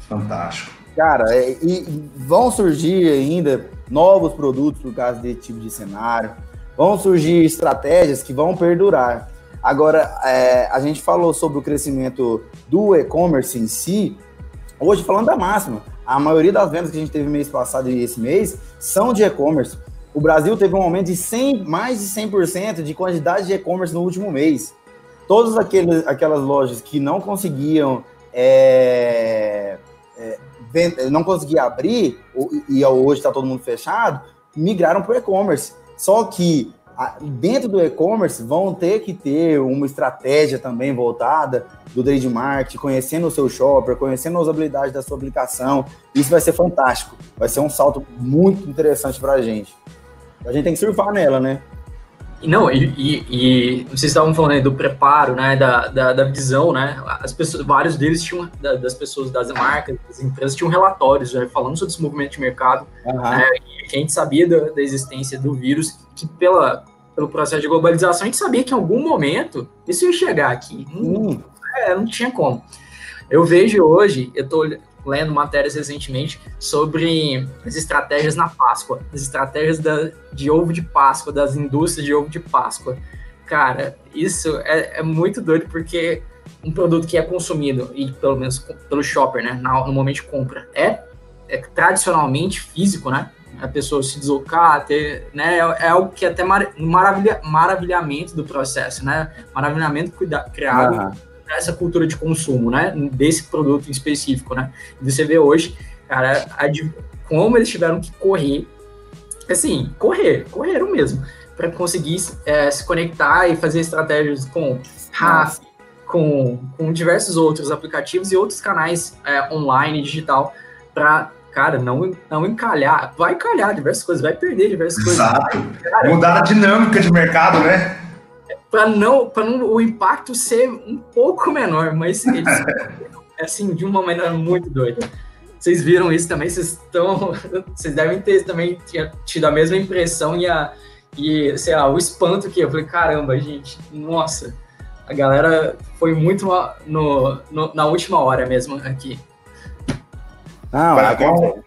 Fantástico. Cara, é, e vão surgir ainda novos produtos por causa desse tipo de cenário. Vão surgir estratégias que vão perdurar. Agora, é, a gente falou sobre o crescimento do e-commerce em si. Hoje, falando da máxima, a maioria das vendas que a gente teve mês passado e esse mês são de e-commerce. O Brasil teve um aumento de 100, mais de 100% de quantidade de e-commerce no último mês. Todas aqueles, aquelas lojas que não conseguiam é, é, não conseguia abrir e hoje está todo mundo fechado, migraram para o e-commerce. Só que dentro do e-commerce vão ter que ter uma estratégia também voltada do trade marketing, conhecendo o seu shopper, conhecendo a usabilidade da sua aplicação. Isso vai ser fantástico. Vai ser um salto muito interessante para a gente. A gente tem que surfar nela, né? Não, e, e, e, vocês estavam falando aí do preparo, né, da, da, da, visão, né, as pessoas, vários deles tinham, da, das pessoas, das marcas, das empresas, tinham relatórios né, falando sobre esse movimento de mercado, uhum. né, e a gente sabia da, da, existência do vírus, que pela, pelo processo de globalização, a gente sabia que em algum momento isso ia chegar aqui, não, é, não tinha como. Eu vejo hoje, eu estou lendo matérias recentemente sobre as estratégias na Páscoa, as estratégias da, de ovo de Páscoa, das indústrias de ovo de Páscoa. Cara, isso é, é muito doido porque um produto que é consumido, e pelo menos pelo shopper, né, no momento de compra, é, é tradicionalmente físico, né? A pessoa se deslocar, ter, né? É, é algo que é até maravilha, maravilhamento do processo, né? Maravilhamento cuida, criado uhum essa cultura de consumo, né? Desse produto em específico, né? E você vê hoje, cara, a, como eles tiveram que correr, assim, correr, correram mesmo, para conseguir é, se conectar e fazer estratégias com RAF, com, com diversos outros aplicativos e outros canais é, online, digital, para cara, não, não encalhar, vai encalhar diversas coisas, vai perder diversas Exato. coisas. Exato. Mudar a dinâmica de mercado, né? Para não, para não o impacto ser um pouco menor, mas eles assim de uma maneira muito doida. Vocês viram isso também? Vocês estão, vocês devem ter também tido a mesma impressão e a e sei lá, o espanto que eu falei, caramba, gente, nossa, a galera foi muito no, no na última hora mesmo aqui. Ah, vai, ficar um,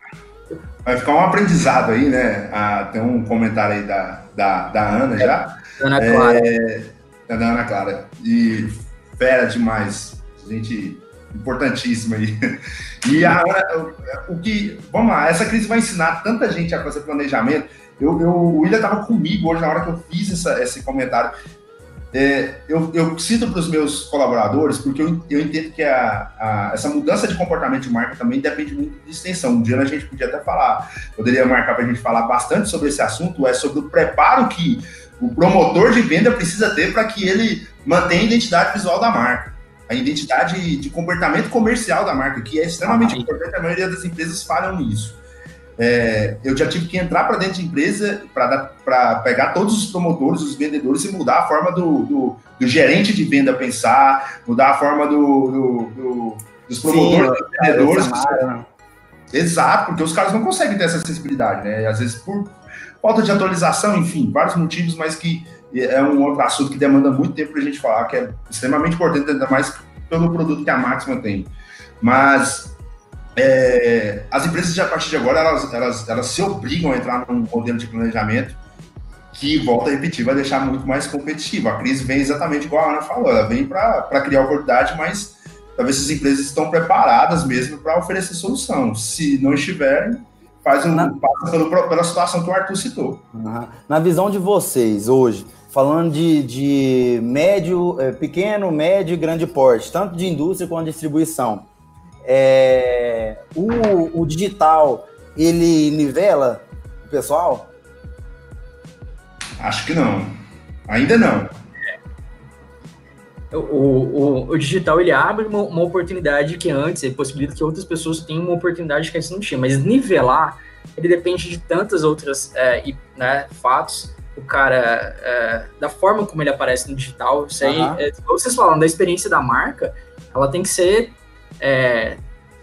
vai ficar um aprendizado aí, né? Ah, tem um comentário aí da, da, da Ana já. Ana Clara. É, da Ana Clara. E fera demais. Gente importantíssima aí. E a o que. Vamos lá, essa crise vai ensinar tanta gente a fazer planejamento. Eu, eu, o William estava comigo hoje na hora que eu fiz essa, esse comentário. É, eu, eu cito para os meus colaboradores, porque eu, eu entendo que a, a, essa mudança de comportamento de marca também depende muito de extensão. Um dia a gente podia até falar, poderia marcar para a gente falar bastante sobre esse assunto, é sobre o preparo que o promotor de venda precisa ter para que ele mantenha a identidade visual da marca, a identidade de comportamento comercial da marca, que é extremamente ah, importante, a maioria das empresas falham nisso. É, eu já tive que entrar para dentro de empresa para pegar todos os promotores, os vendedores e mudar a forma do, do, do gerente de venda pensar, mudar a forma do, do dos promotores, Sim, dos vendedores. Exato, porque os caras não conseguem ter essa acessibilidade, né? Às vezes por falta de atualização, enfim, vários motivos, mas que é um outro assunto que demanda muito tempo para a gente falar, que é extremamente importante, ainda mais pelo produto que a Máxima tem. Mas é, as empresas, a partir de agora, elas, elas, elas se obrigam a entrar num modelo de planejamento que, volta a repetir, vai deixar muito mais competitivo. A crise vem exatamente igual a Ana falou, ela vem para criar oportunidade, mas talvez essas empresas estão preparadas mesmo para oferecer solução. Se não estiverem, faz um Na... passa pelo, pela situação que o Arthur citou. Uhum. Na visão de vocês hoje, falando de, de médio, é, pequeno, médio e grande porte, tanto de indústria quanto de distribuição, é, o, o digital ele nivela o pessoal? Acho que não. Ainda não. O, o, o, digital ele abre uma, uma, oportunidade que antes ele possibilita que outras pessoas tenham uma oportunidade que antes não tinha, mas nivelar ele depende de tantas outras é, né, fatos. O cara, é, da forma como ele aparece no digital, isso aí, uhum. é, como vocês falam, da experiência da marca, ela tem que ser é,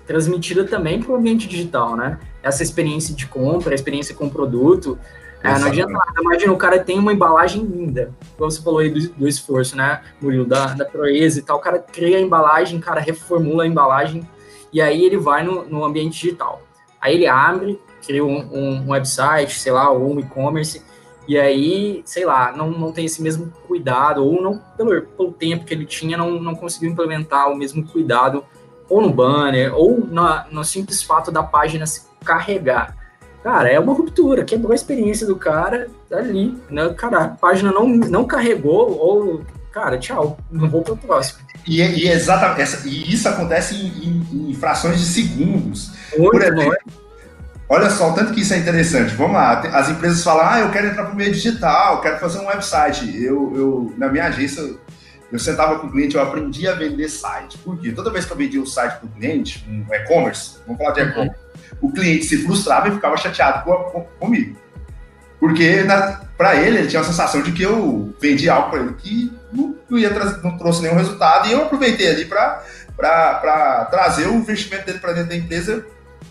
transmitida também para o ambiente digital, né? Essa experiência de compra, a experiência com o produto, é, não adianta nada. Imagina, o cara tem uma embalagem linda, como você falou aí do, do esforço, né, Murilo, da, da proeza e tal. O cara cria a embalagem, o cara reformula a embalagem, e aí ele vai no, no ambiente digital. Aí ele abre, cria um, um, um website, sei lá, ou um e-commerce, e aí, sei lá, não, não tem esse mesmo cuidado, ou não, pelo, pelo tempo que ele tinha, não, não conseguiu implementar o mesmo cuidado, ou no banner, ou na, no simples fato da página se carregar. Cara, é uma ruptura, quebrou a experiência do cara ali, né? Cara, a página não, não carregou, ou, cara, tchau, não vou pro próximo. E, e, exatamente, e isso acontece em, em, em frações de segundos. Muito Por exemplo, olha só, tanto que isso é interessante. Vamos lá, as empresas falam, ah, eu quero entrar pro meio digital, quero fazer um website. Eu, eu na minha agência, eu sentava com o cliente, eu aprendi a vender site. Por quê? Toda vez que eu vendia um site para o cliente, um e-commerce, vamos falar de e-commerce, o cliente se frustrava e ficava chateado com, com, comigo. Porque para ele, ele tinha a sensação de que eu vendi algo para ele que não, não, ia não trouxe nenhum resultado e eu aproveitei ali para trazer o investimento dele para dentro da empresa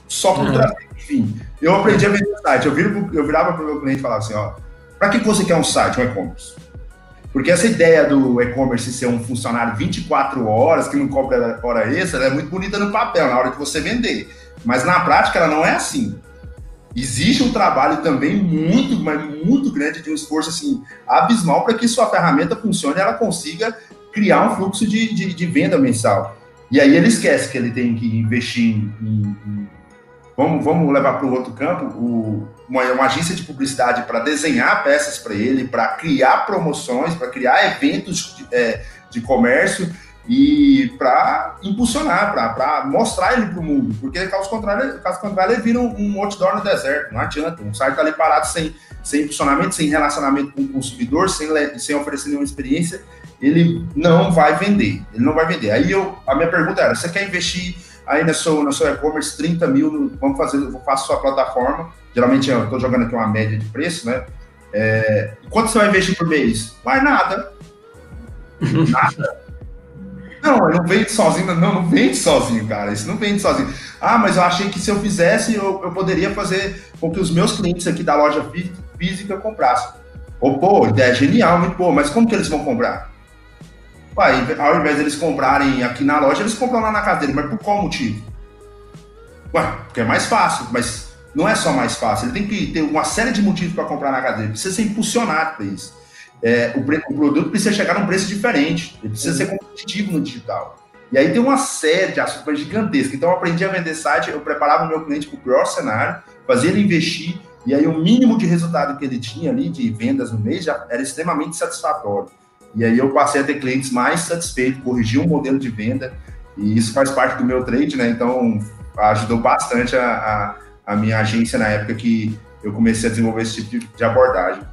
só por uhum. trazer. Enfim, eu aprendi a vender site. Eu, viro, eu virava para o meu cliente e falava assim: ó, para que você quer um site, um e-commerce? Porque essa ideia do e-commerce ser um funcionário 24 horas, que não cobra hora extra, é muito bonita no papel, na hora de você vender. Mas na prática ela não é assim. Existe um trabalho também muito, mas muito grande de um esforço assim, abismal para que sua ferramenta funcione e ela consiga criar um fluxo de, de, de, venda mensal. E aí ele esquece que ele tem que investir em. em vamos, vamos levar para o outro campo o, uma, uma agência de publicidade para desenhar peças para ele, para criar promoções, para criar eventos de, é, de comércio e para impulsionar, para mostrar ele para o mundo, porque caso contrário, caso contrário ele vira um, um outdoor no deserto, não adianta, um site tá ali parado sem, sem impulsionamento, sem relacionamento com o consumidor, sem, sem oferecer nenhuma experiência, ele não vai vender, ele não vai vender. Aí eu, a minha pergunta era, você quer investir aí na sua, na sua e-commerce 30 mil, no, vamos fazer, eu faço sua plataforma, geralmente eu estou jogando aqui uma média de preço, né, é, quanto você vai investir por mês? Vai nada, nada. Não, não vende sozinho, não, não vende sozinho, cara. Isso não vende sozinho. Ah, mas eu achei que se eu fizesse, eu, eu poderia fazer com que os meus clientes aqui da loja física comprassem. Ou, pô, ideia é genial, muito boa, mas como que eles vão comprar? Uai, ao invés deles comprarem aqui na loja, eles compram lá na casa dele, mas por qual motivo? Ué, porque é mais fácil, mas não é só mais fácil, ele tem que ter uma série de motivos para comprar na casa dele, precisa ser impulsionado para isso é, o, o, produto precisa chegar num preço diferente, ele precisa ser competitivo no digital. E aí tem uma série de assuntos gigantescos. Então eu aprendi a vender site, eu preparava o meu cliente para o pior cenário, fazia ele investir, e aí o mínimo de resultado que ele tinha ali de vendas no mês já era extremamente satisfatório. E aí eu passei a ter clientes mais satisfeitos, corrigi um modelo de venda, e isso faz parte do meu trade, né? Então ajudou bastante a, a, a minha agência na época que eu comecei a desenvolver esse tipo de abordagem.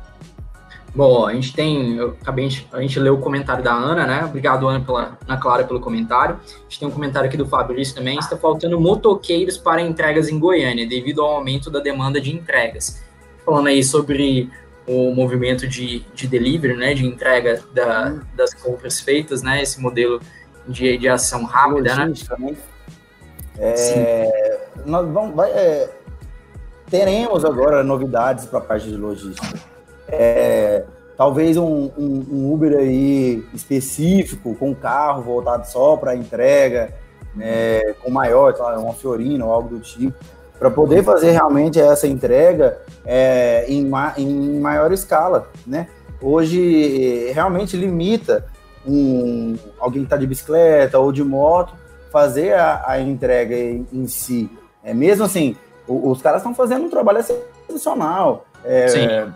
Bom, a gente tem, eu acabei, a gente leu o comentário da Ana, né? Obrigado, Ana, pela, Ana Clara, pelo comentário. A gente tem um comentário aqui do Fabrício também. Está faltando motoqueiros para entregas em Goiânia, devido ao aumento da demanda de entregas. Falando aí sobre o movimento de, de delivery, né? De entrega da, das compras feitas, né? Esse modelo de, de ação rápida, né? Logística, né? É, nós vamos, vai, é, teremos agora novidades para a parte de logística. É, talvez um, um, um Uber aí específico, com carro voltado só para entrega, né, com maior, uma Fiorina ou algo do tipo, para poder fazer realmente essa entrega é, em, em maior escala, né? Hoje realmente limita um, alguém que está de bicicleta ou de moto fazer a, a entrega em, em, si. É mesmo assim, os caras estão fazendo um trabalho excepcional. É,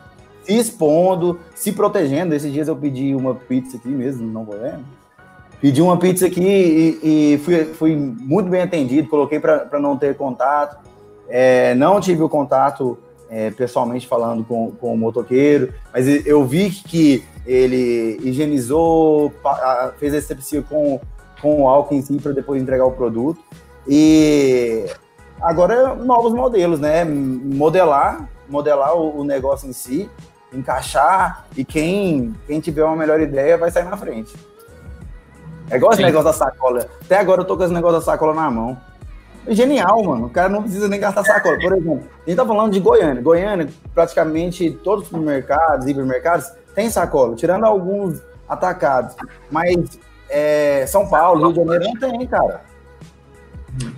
se expondo, se protegendo. Esses dias eu pedi uma pizza aqui mesmo, não vou lembrar. Pedi uma pizza aqui e, e fui, fui, muito bem atendido, coloquei para não ter contato. É, não tive o contato é, pessoalmente falando com, com o motoqueiro, mas eu vi que ele higienizou, fez asepsia com, com o álcool em si para depois entregar o produto. E agora novos modelos, né? Modelar, modelar o, o negócio em si, encaixar e quem, quem tiver uma melhor ideia vai sair na frente. É igual Sim. esse negócio da sacola. Até agora eu tô com esse negócio da sacola na mão. É genial, mano. O cara não precisa nem gastar sacola. Por exemplo, a gente tá falando de Goiânia. Goiânia, praticamente todos os supermercados, hipermercados, tem sacola, tirando alguns atacados. Mas é, São Paulo, Rio de Janeiro não tem, cara.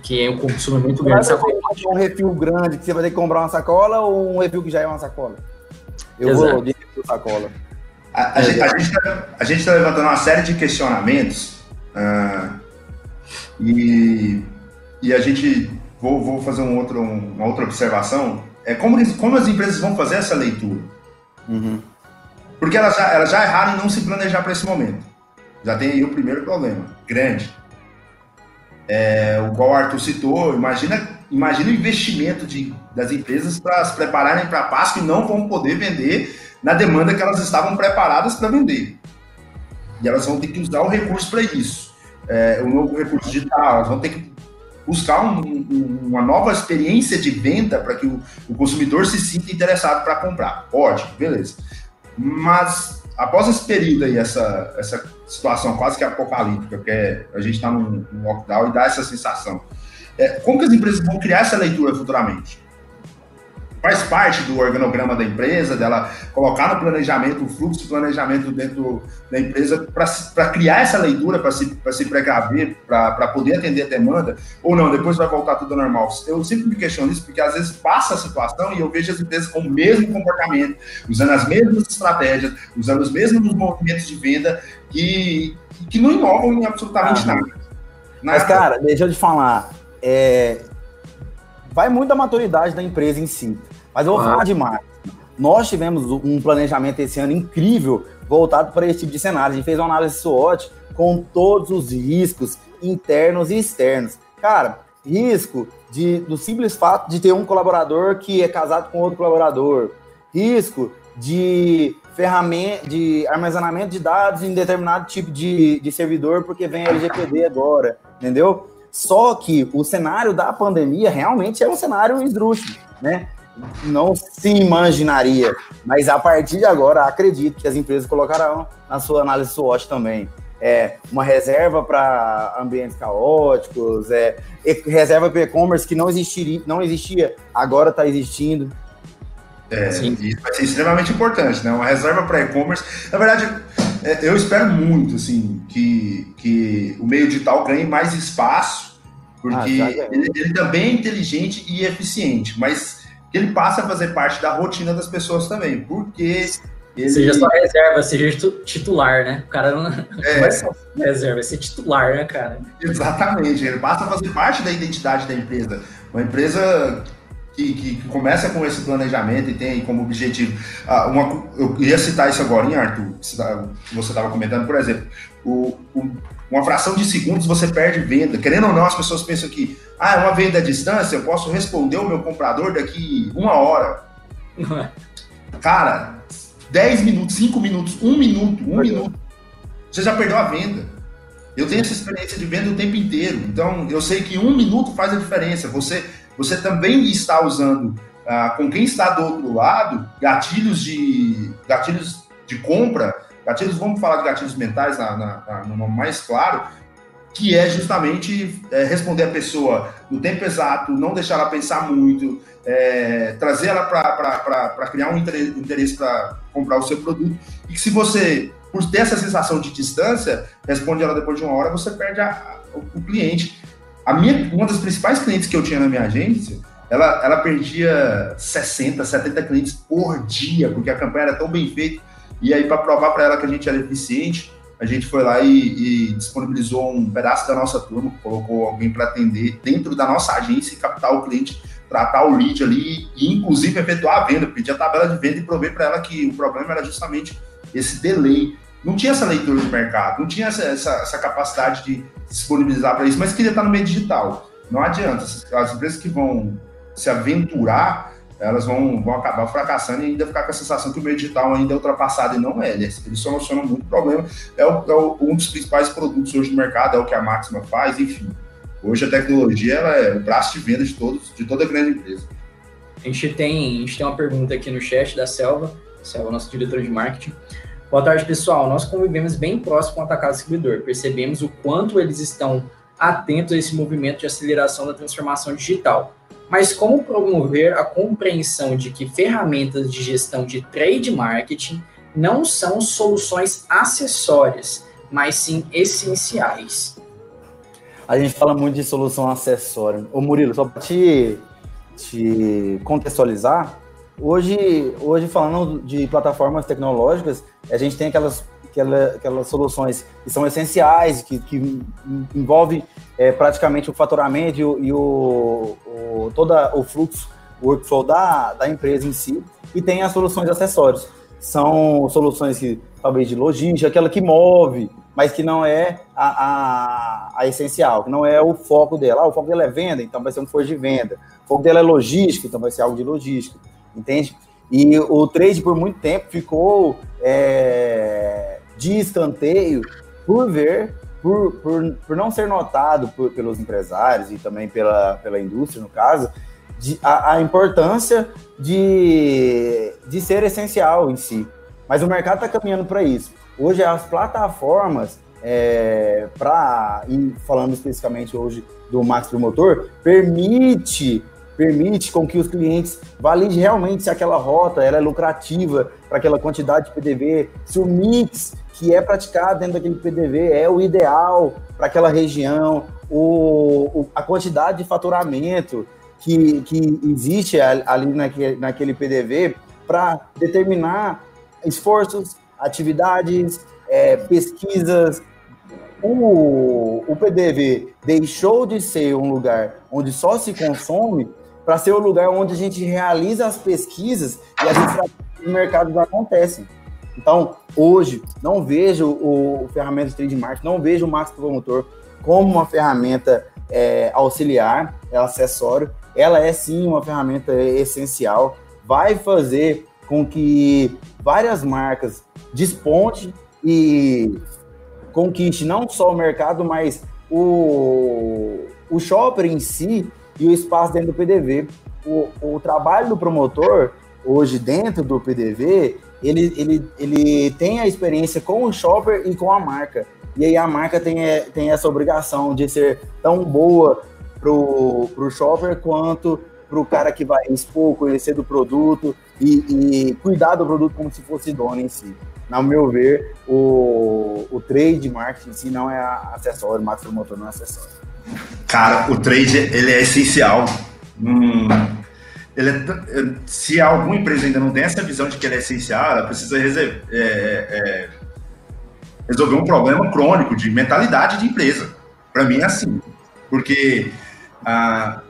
Que é um consumo muito grande. Sacola. Um refil grande que você vai ter que comprar uma sacola ou um refil que já é uma sacola? Eu Exato. vou de sacola. A, a, gente, a gente está tá levantando uma série de questionamentos uh, e, e a gente vou, vou fazer um outro, uma outra observação. É como, como as empresas vão fazer essa leitura? Uhum. Porque elas já, elas já erraram em não se planejar para esse momento. Já tem aí o primeiro problema, grande. É, o qual o Arthur citou, imagina, imagina o investimento de, das empresas para se prepararem para a Páscoa e não vão poder vender na demanda que elas estavam preparadas para vender. E elas vão ter que usar o recurso para isso. É, o novo recurso digital, elas vão ter que buscar um, um, uma nova experiência de venda para que o, o consumidor se sinta interessado para comprar. Ótimo, beleza. Mas após esse período aí, essa, essa situação quase que apocalíptica, que é a gente está num, num, lockdown e dá essa sensação, é, como que as empresas vão criar essa leitura futuramente? faz parte do organograma da empresa, dela colocar no planejamento, o fluxo de planejamento dentro da empresa para criar essa leitura, para se, se precaver, para poder atender a demanda, ou não, depois vai voltar tudo normal. Eu sempre me questiono isso, porque às vezes passa a situação e eu vejo as empresas com o mesmo comportamento, usando as mesmas estratégias, usando os mesmos movimentos de venda, que, que não inovam em absolutamente ah, nada. nada. Mas, cara, deixa eu te falar, é, vai muito da maturidade da empresa em si. Mas eu vou ah. falar de marketing. Nós tivemos um planejamento esse ano incrível voltado para esse tipo de cenário. A gente fez uma análise SWOT com todos os riscos internos e externos. Cara, risco de, do simples fato de ter um colaborador que é casado com outro colaborador. Risco de ferramenta de armazenamento de dados em determinado tipo de, de servidor, porque vem LGPD agora, entendeu? Só que o cenário da pandemia realmente é um cenário esdrúxulo, né? não se imaginaria. Mas a partir de agora, acredito que as empresas colocarão na sua análise SWOT também. É, uma reserva para ambientes caóticos, é, reserva para e-commerce que não, existiria, não existia, agora está existindo. É, Sim. isso vai ser extremamente importante, né? Uma reserva para e-commerce. Na verdade, é, eu espero muito assim, que, que o meio digital ganhe mais espaço, porque ah, ele, ele também é inteligente e eficiente, mas ele passa a fazer parte da rotina das pessoas também, porque ele... Seja só reserva, seja titular, né? O cara não, é. vai só reserva, vai ser titular, né, cara? Exatamente, ele passa a fazer parte da identidade da empresa. Uma empresa que, que, que começa com esse planejamento e tem como objetivo. Ah, uma, eu ia citar isso agora, hein, Arthur? Que você estava comentando, por exemplo, o, o, uma fração de segundos você perde venda. Querendo ou não, as pessoas pensam que ah, é uma venda à distância, eu posso responder o meu comprador daqui uma hora. Cara, 10 minutos, 5 minutos, 1 minuto, 1 minuto, você já perdeu a venda. Eu tenho essa experiência de venda o tempo inteiro, então eu sei que um minuto faz a diferença. Você, você também está usando ah, com quem está do outro lado gatilhos de gatilhos de compra, gatilhos, vamos falar de gatilhos mentais na, na, na, no mais claro, que é justamente é, responder a pessoa no tempo exato, não deixar ela pensar muito, é, trazer ela para criar um interesse para comprar o seu produto. E que se você, por ter essa sensação de distância, responde ela depois de uma hora, você perde a, a, o cliente. A minha, uma das principais clientes que eu tinha na minha agência, ela, ela perdia 60, 70 clientes por dia, porque a campanha era tão bem feita. E aí, para provar para ela que a gente era eficiente, a gente foi lá e, e, disponibilizou um pedaço da nossa turma, colocou alguém para atender dentro da nossa agência e captar o cliente, tratar o lead ali e, inclusive, efetuar a venda, pedir a tabela de venda e prover para ela que o problema era justamente esse delay. Não tinha essa leitura de mercado, não tinha essa, essa, essa capacidade de disponibilizar para isso, mas queria estar no meio digital. Não adianta. As empresas que vão se aventurar elas vão, vão acabar fracassando e ainda ficar com a sensação que o meio digital ainda é ultrapassado e não é. Ele, ele soluciona muito problema. É, o, é o, um dos principais produtos hoje no mercado, é o que a Máxima faz, enfim. Hoje a tecnologia ela é o braço de venda de, todos, de toda grande empresa. A gente, tem, a gente tem uma pergunta aqui no chat da Selva, Selva, nosso diretor de marketing. Boa tarde, pessoal. Nós convivemos bem próximo com o atacado distribuidor. Percebemos o quanto eles estão atentos a esse movimento de aceleração da transformação digital mas como promover a compreensão de que ferramentas de gestão de trade marketing não são soluções acessórias, mas sim essenciais. A gente fala muito de solução acessória. Ô Murilo, só para te, te contextualizar, hoje, hoje falando de plataformas tecnológicas, a gente tem aquelas aquela, aquelas soluções que são essenciais, que, que envolve é, praticamente o faturamento e, o, e o, o, todo o fluxo, o workflow da, da empresa em si, e tem as soluções acessórios. São soluções que, talvez de logística, aquela que move, mas que não é a, a, a, essencial, que não é o foco dela. Ah, o foco dela é venda, então vai ser um força de venda. O foco dela é logística, então vai ser algo de logística, entende? E o trade, por muito tempo, ficou é, de escanteio por ver, por, por, por não ser notado por, pelos empresários e também pela, pela indústria, no caso, de, a, a importância de, de ser essencial em si. Mas o mercado está caminhando para isso. Hoje, as plataformas, é, falando especificamente hoje do Max Promotor, permite permite com que os clientes validem realmente se aquela rota ela é lucrativa para aquela quantidade de PDV, se o mix que é praticado dentro daquele PDV é o ideal para aquela região, o, o, a quantidade de faturamento que, que existe ali naquele, naquele PDV para determinar esforços, atividades, é, pesquisas. O, o PDV deixou de ser um lugar onde só se consome para ser o lugar onde a gente realiza as pesquisas e as estratégias do mercado acontecem. Então, hoje, não vejo o ferramenta de trade marketing, não vejo o Max Promotor como uma ferramenta é, auxiliar, é acessório. Ela é sim uma ferramenta essencial, vai fazer com que várias marcas desponte e conquiste não só o mercado, mas o, o shopper em si e o espaço dentro do PDV. O, o trabalho do promotor, hoje dentro do PDV, ele, ele, ele tem a experiência com o shopper e com a marca. E aí a marca tem, é, tem essa obrigação de ser tão boa pro, pro shopper quanto pro cara que vai expor, conhecer do produto e, e cuidar do produto como se fosse dono em si. No meu ver, o, o trade marketing em si não é acessório, o marketing promotor não é acessório. Cara, o trade ele é essencial. Hum, é, se alguma empresa ainda não tem essa visão de que ele é essencial, ela precisa é, é, resolver um problema crônico de mentalidade de empresa. Para mim é assim, porque ah,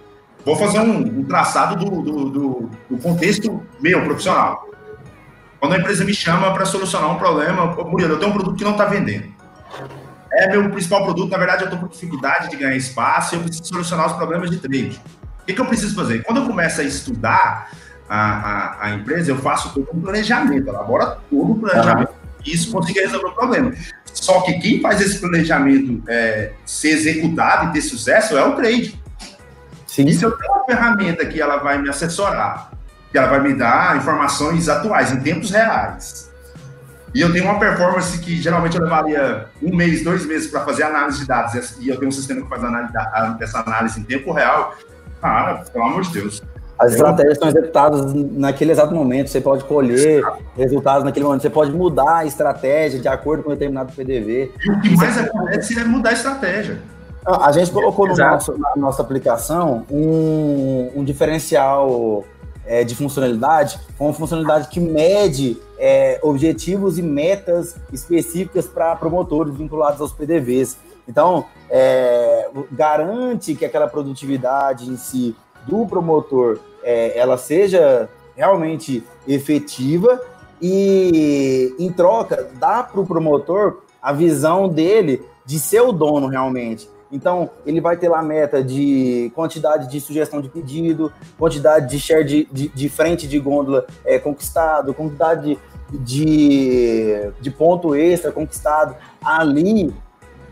vou fazer um, um traçado do, do, do, do, contexto meu profissional. Quando a empresa me chama para solucionar um problema, Murilo, eu tenho um produto que não está vendendo é meu principal produto. Na verdade, eu estou com dificuldade de ganhar espaço e eu preciso solucionar os problemas de trade. O que, que eu preciso fazer? Quando eu começo a estudar a, a, a empresa, eu faço todo um planejamento, elabora todo o planejamento e isso consiga resolver o problema. Só que quem faz esse planejamento é, ser executado e ter sucesso é o trade. Sim. E se eu tenho uma ferramenta que ela vai me assessorar, que ela vai me dar informações atuais, em tempos reais, e eu tenho uma performance que geralmente eu levaria um mês, dois meses para fazer análise de dados, e eu tenho um sistema que faz análise, essa análise em tempo real, cara, pelo amor de Deus. As estratégias são executadas naquele exato momento, você pode colher resultados naquele momento, você pode mudar a estratégia de acordo com determinado PDV. E o que mais acontece é mudar a estratégia. A gente colocou no nosso, na nossa aplicação um, um diferencial é, de funcionalidade, com uma funcionalidade que mede é, objetivos e metas específicas para promotores vinculados aos PDVs. Então, é, garante que aquela produtividade em si do promotor é, ela seja realmente efetiva e, em troca, dá para o promotor a visão dele de ser o dono realmente. Então, ele vai ter lá a meta de quantidade de sugestão de pedido, quantidade de share de, de, de frente de gôndola é, conquistado, quantidade de, de ponto extra conquistado. Ali,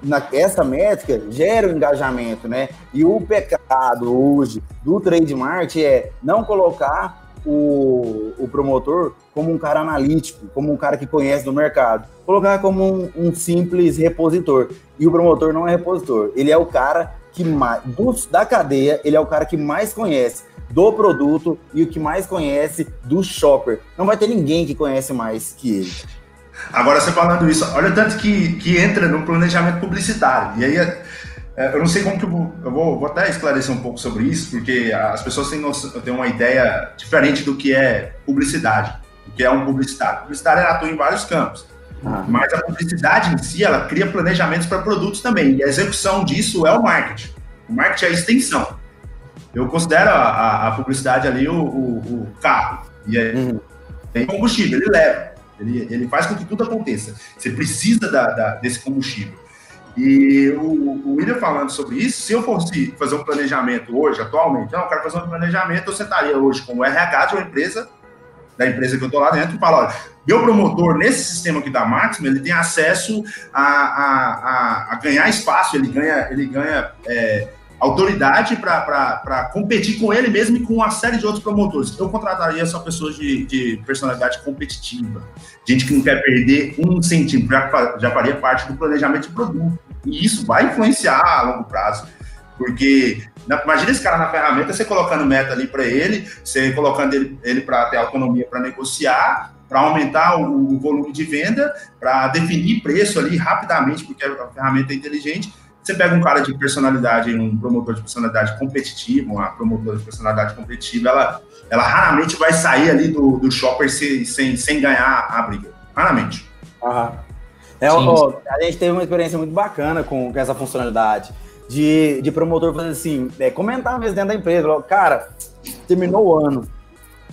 na, essa métrica gera o engajamento, né? E o pecado hoje do trademark é não colocar o, o promotor como um cara analítico, como um cara que conhece do mercado. Colocar como um, um simples repositor. E o promotor não é repositor. Ele é o cara que mais, da cadeia, ele é o cara que mais conhece do produto e o que mais conhece do shopper. Não vai ter ninguém que conhece mais que ele. Agora, você falando isso, olha o tanto que, que entra no planejamento publicitário. E aí, é, é, eu não sei como que eu vou, eu vou, vou, até esclarecer um pouco sobre isso, porque as pessoas têm, têm uma ideia diferente do que é publicidade, do que é um publicitário. O publicitário atua em vários campos. Ah. Mas a publicidade em si, ela cria planejamentos para produtos também. E a execução disso é o marketing. O marketing é a extensão. Eu considero a, a, a publicidade ali o, o, o carro. E aí, uhum. tem combustível, ele leva. Ele, ele faz com que tudo aconteça. Você precisa da, da, desse combustível. E o, o William falando sobre isso, se eu fosse fazer um planejamento hoje, atualmente, não, eu quero fazer um planejamento, eu sentaria hoje com o RH de uma empresa, da empresa que eu estou lá dentro, e falo, olha, meu promotor, nesse sistema aqui da Máxima, ele tem acesso a, a, a, a ganhar espaço, ele ganha, ele ganha é, autoridade para competir com ele mesmo e com uma série de outros promotores. Eu contrataria só pessoas de, de personalidade competitiva, gente que não quer perder um centímetro, já, já faria parte do planejamento de produto. E isso vai influenciar a longo prazo, porque na, imagina esse cara na ferramenta, você colocando meta ali para ele, você colocando ele, ele para ter autonomia para negociar, para aumentar o, o volume de venda, para definir preço ali rapidamente, porque a ferramenta é inteligente você pega um cara de personalidade, um promotor de personalidade competitiva, uma promotora de personalidade competitiva, ela, ela raramente vai sair ali do, do shopper sem, sem, sem ganhar a briga. Raramente. Aham. É, ó, a gente teve uma experiência muito bacana com, com essa funcionalidade de, de promotor fazer assim, é, comentar mesmo dentro da empresa. Cara, terminou o ano.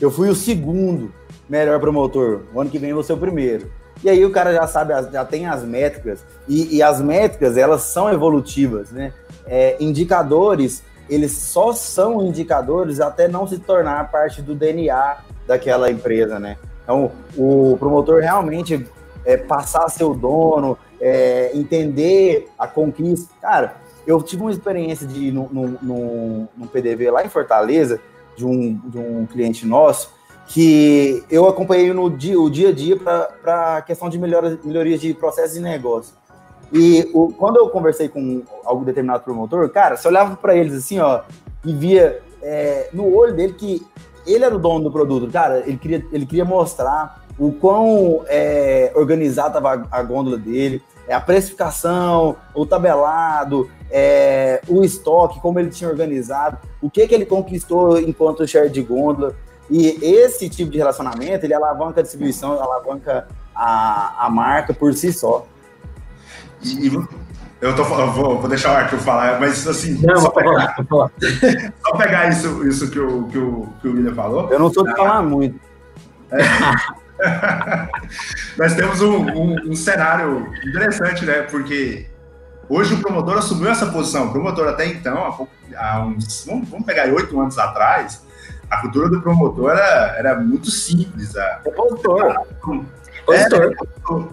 Eu fui o segundo melhor promotor. O ano que vem eu vou ser o primeiro. E aí o cara já sabe, já tem as métricas, e, e as métricas, elas são evolutivas, né? É, indicadores, eles só são indicadores até não se tornar parte do DNA daquela empresa, né? Então, o promotor realmente é, passar a ser o dono, é, entender a conquista. Cara, eu tive uma experiência de no, no, no, no PDV lá em Fortaleza, de um, de um cliente nosso, que eu acompanhei no dia, o dia a dia para a questão de melhoras, melhorias de processos de negócio. E o, quando eu conversei com algum determinado promotor, cara, você olhava para eles assim, ó, e via é, no olho dele que ele era o dono do produto. Cara, ele queria, ele queria mostrar o quão é, organizada estava a, gôndola dele, é, a precificação, o tabelado, é, o estoque, como ele tinha organizado, o que, que ele conquistou enquanto share de gôndola. E esse tipo de relacionamento, ele alavanca a distribuição, alavanca a, a marca por si só. E, eu, tô, eu vou, vou, deixar o Arthur falar, mas assim, não, só, pegar, falar, só pegar isso, isso que, o, que, o, que o William falou. Eu não sou de ah, falar muito. É. Nós temos um, um, um, cenário interessante, né? Porque hoje o promotor assumiu essa posição. O promotor até então, há, uns, vamos, vamos pegar oito anos atrás, a cultura do promotor era, era muito simples. A, Repositor. Repositor.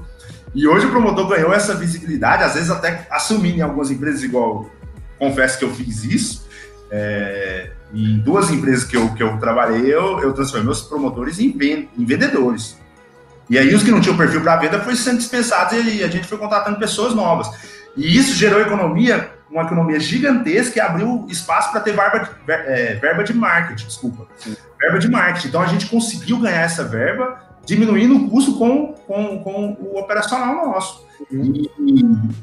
E hoje o promotor ganhou essa visibilidade, às vezes até assumindo em algumas empresas, igual confesso que eu fiz isso. É, em duas empresas que eu, que eu trabalhei, eu, eu transformei os promotores em, em vendedores. E aí os que não tinham perfil para venda foi sendo dispensados e a gente foi contratando pessoas novas. E isso gerou economia, uma economia gigantesca e abriu espaço para ter verba de, é, verba de marketing, desculpa. Sim. Verba de marketing. Então a gente conseguiu ganhar essa verba, diminuindo o custo com, com, com o operacional nosso. Uhum.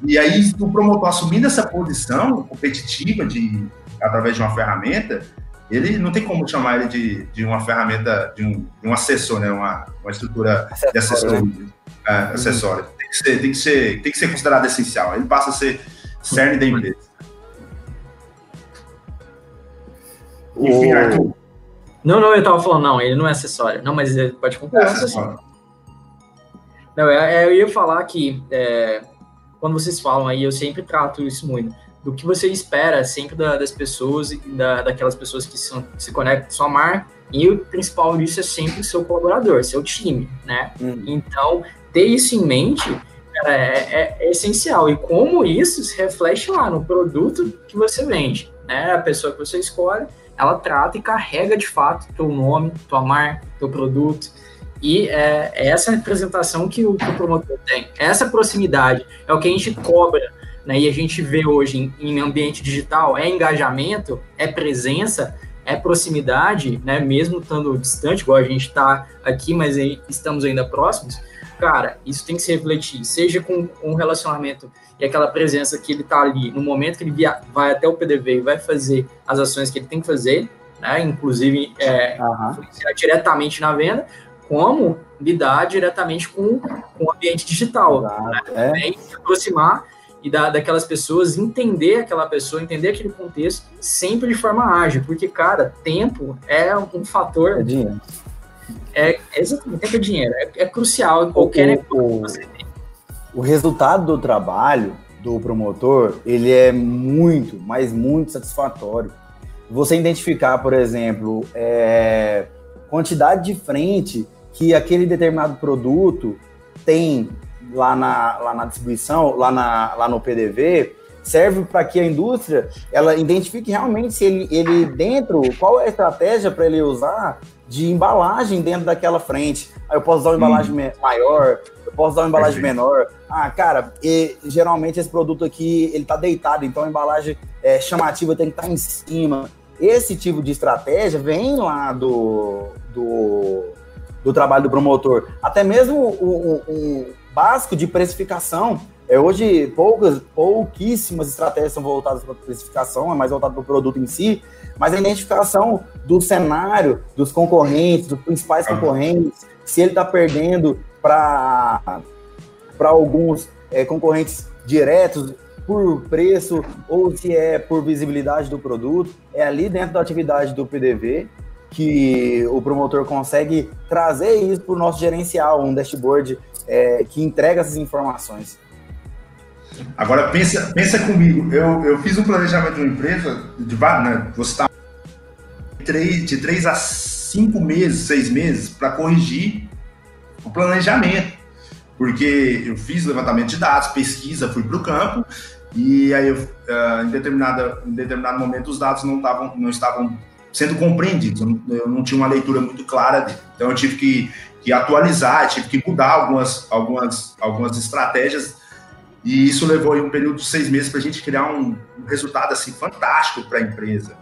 E, e, aí o promotor assumindo essa posição competitiva de através de uma ferramenta, ele não tem como chamar ele de, de uma ferramenta, de um, de um assessor, né? uma, uma estrutura acessório, de assessoria. Né? É, acessória. Tem que, ser, tem, que ser, tem que ser considerado essencial. Ele passa a ser cerne da empresa. Enfim, Arthur. Não, não, eu tava falando, não, ele não é acessório. Não, mas ele pode concluir. É acessório. Não, eu, é, é, eu ia falar que é, quando vocês falam aí, eu sempre trato isso muito do que você espera sempre da, das pessoas, da, daquelas pessoas que, são, se conectam com sua marca, e o principal disso é sempre o seu colaborador, seu time, né? Uhum. Então, ter isso em mente cara, é, é, é, essencial. E como isso se reflete lá no produto que você vende, né? A pessoa que você escolhe, ela trata e carrega de fato teu nome, tua marca, teu produto. E é, é essa representação que o, que o promotor tem. Essa proximidade é o que a gente cobra né, e a gente vê hoje em, em, ambiente digital, é engajamento, é presença, é proximidade, né, mesmo estando distante, igual a gente está aqui, mas estamos ainda próximos, cara, isso tem que se refletir, seja com um relacionamento e aquela presença que ele está ali, no momento que ele via, vai até o PDV e vai fazer as ações que ele tem que fazer, né, inclusive é, uhum. diretamente na venda, como lidar diretamente com, com o ambiente digital. Né? É. se aproximar e da, daquelas pessoas, entender aquela pessoa, entender aquele contexto, sempre de forma ágil, porque, cara, tempo é um fator. É dinheiro. É, exatamente, tempo é dinheiro, é, é crucial em qualquer o. O resultado do trabalho do promotor, ele é muito, mas muito satisfatório. Você identificar, por exemplo, é, quantidade de frente que aquele determinado produto tem lá na, lá na distribuição, lá, na, lá no PDV, serve para que a indústria ela identifique realmente se ele, ele dentro, qual é a estratégia para ele usar de embalagem dentro daquela frente. Aí eu posso usar uma hum. embalagem hum. maior, eu posso usar uma embalagem menor. Ah, cara, e, geralmente esse produto aqui ele tá deitado, então a embalagem é, chamativa tem que estar tá em cima. Esse tipo de estratégia vem lá do, do, do trabalho do promotor. Até mesmo o, o, básico de precificação. É, hoje, poucas, pouquíssimas estratégias são voltadas para a precificação, é mais voltado para o produto em si, mas a identificação do cenário, dos concorrentes, dos principais concorrentes, se ele está perdendo para alguns é, concorrentes diretos por preço ou se é por visibilidade do produto, é ali dentro da atividade do PDV que o promotor consegue trazer isso para o nosso gerencial, um dashboard é, que entrega essas informações. Agora pensa, pensa comigo, eu, eu fiz um planejamento de uma empresa, de, né, vou citar, de, três a cinco meses, seis meses, para corrigir o planejamento. Porque eu fiz levantamento de dados, pesquisa, fui para o campo, e aí eu, uh, em, determinada, em determinado momento os dados não, tavam, não estavam sendo compreendidos, eu não tinha uma leitura muito clara dele. Então eu tive que que atualizar, tive que mudar algumas, algumas, algumas estratégias. E isso levou um período de seis meses para a gente criar um, resultado assim fantástico para a empresa,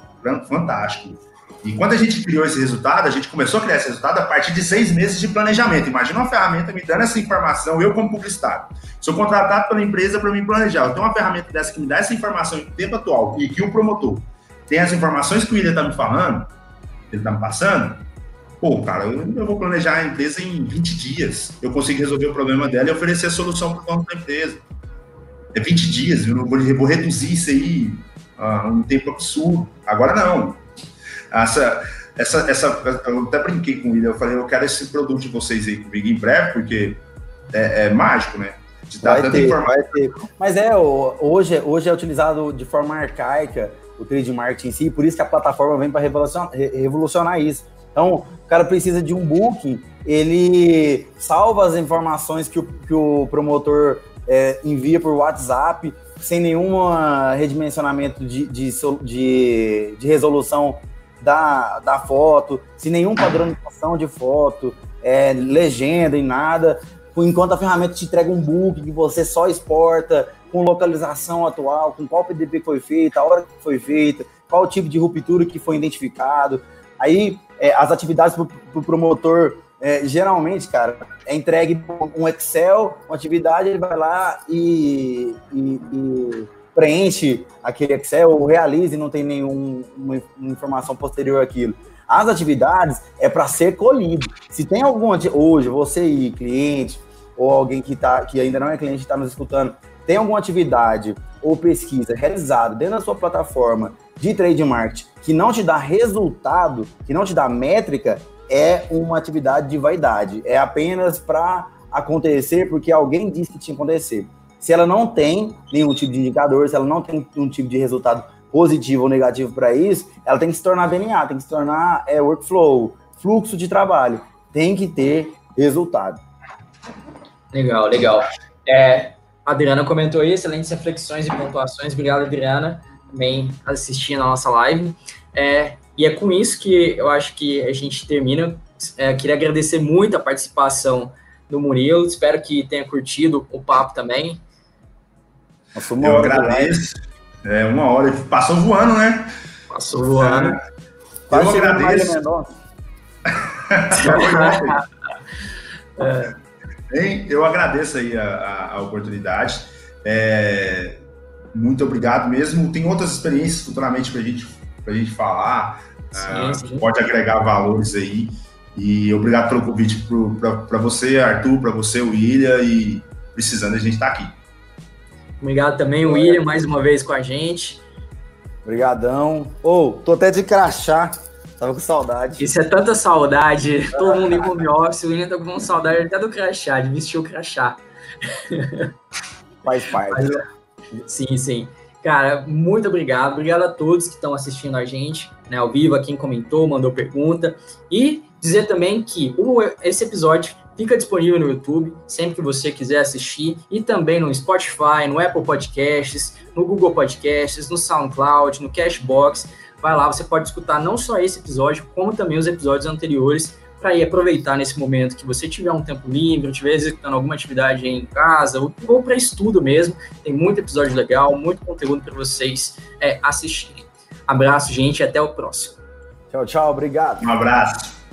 fantástico. E quando a gente criou esse resultado, a gente começou a criar esse resultado a partir de seis meses de planejamento. Imagina uma ferramenta me dando essa informação, eu como publicitário. Sou contratado pela empresa para me planejar. Eu tenho uma ferramenta dessa que me dá essa informação em tempo atual e que o promotor tem as informações que o William está me falando, ele está me passando, Pô, cara, eu, vou planejar a empresa em 20 dias. Eu consigo resolver o problema dela e oferecer a solução para o dono da empresa. É 20 dias, eu vou, vou reduzir isso aí a um tempo absurdo. Agora não. Essa, essa, essa, eu até brinquei com ele, eu falei, eu quero esse produto de vocês aí comigo em breve, porque é, é mágico, né? De dar vai ter, vai ter. Mas é, hoje, hoje é utilizado de forma arcaica o trade marketing em si, por isso que a plataforma vem para revolucionar, revolucionar isso então, o cara precisa de um booking, ele salva as informações que o, que o promotor é, envia por WhatsApp, sem nenhum redimensionamento de, de, de, de resolução da, da foto, sem nenhum padronização de foto. é, legenda e nada, enquanto a ferramenta te entrega um book que você só exporta, com localização atual, com qual PDP foi feito, a hora que foi feita, qual tipo de ruptura que foi identificado. Aí é, as atividades para o pro promotor, é, geralmente, cara, é entregue um Excel, uma atividade, ele vai lá e, e, e preenche aquele Excel ou realiza e não tem nenhuma informação posterior àquilo. As atividades é para ser colhido. Se tem algum hoje, você aí, cliente, ou alguém que, tá, que ainda não é cliente está nos escutando, tem alguma atividade ou pesquisa realizada dentro da sua plataforma de trade marketing que não te dá resultado, que não te dá métrica, é uma atividade de vaidade. É apenas para acontecer porque alguém disse que tinha que acontecer. Se ela não tem nenhum tipo de indicador, se ela não tem um tipo de resultado positivo ou negativo para isso, ela tem que se tornar DNA, tem que se tornar é, workflow, fluxo de trabalho. Tem que ter resultado. Legal, legal. É, a Adriana comentou aí, excelentes reflexões e pontuações. Obrigado, Adriana, também assistindo a nossa live. É, e é com isso que eu acho que a gente termina. É, queria agradecer muito a participação do Murilo. Espero que tenha curtido o papo também. Nossa, eu agradeço. É uma hora. Passou voando, né? Passou voando. É, eu agradeço. é. Bem, eu agradeço aí a, a, a oportunidade. É, muito obrigado mesmo. Tem outras experiências futuramente para gente, a gente falar. Sim, uh, sim. Pode agregar valores aí. E obrigado pelo convite para você, Arthur, para você, William, e precisando a gente estar tá aqui. Obrigado também, William, mais uma vez com a gente. Obrigadão. Ô, oh, tô até de crachá. Tava com saudade. Isso é tanta saudade. Todo mundo em home office, o William tá com saudade até do crachá, de vestir o crachá. Faz parte. sim, sim. Cara, muito obrigado. Obrigado a todos que estão assistindo a gente, né, ao vivo, a quem comentou, mandou pergunta. E dizer também que o, esse episódio fica disponível no YouTube, sempre que você quiser assistir, e também no Spotify, no Apple Podcasts, no Google Podcasts, no SoundCloud, no Cashbox vai lá, você pode escutar não só esse episódio, como também os episódios anteriores, para ir aproveitar nesse momento que você tiver um tempo livre, estiver executando alguma atividade em casa, ou, ou para estudo mesmo. Tem muito episódio legal, muito conteúdo para vocês é, assistirem. Abraço, gente, e até o próximo. Tchau, tchau, obrigado. Um abraço.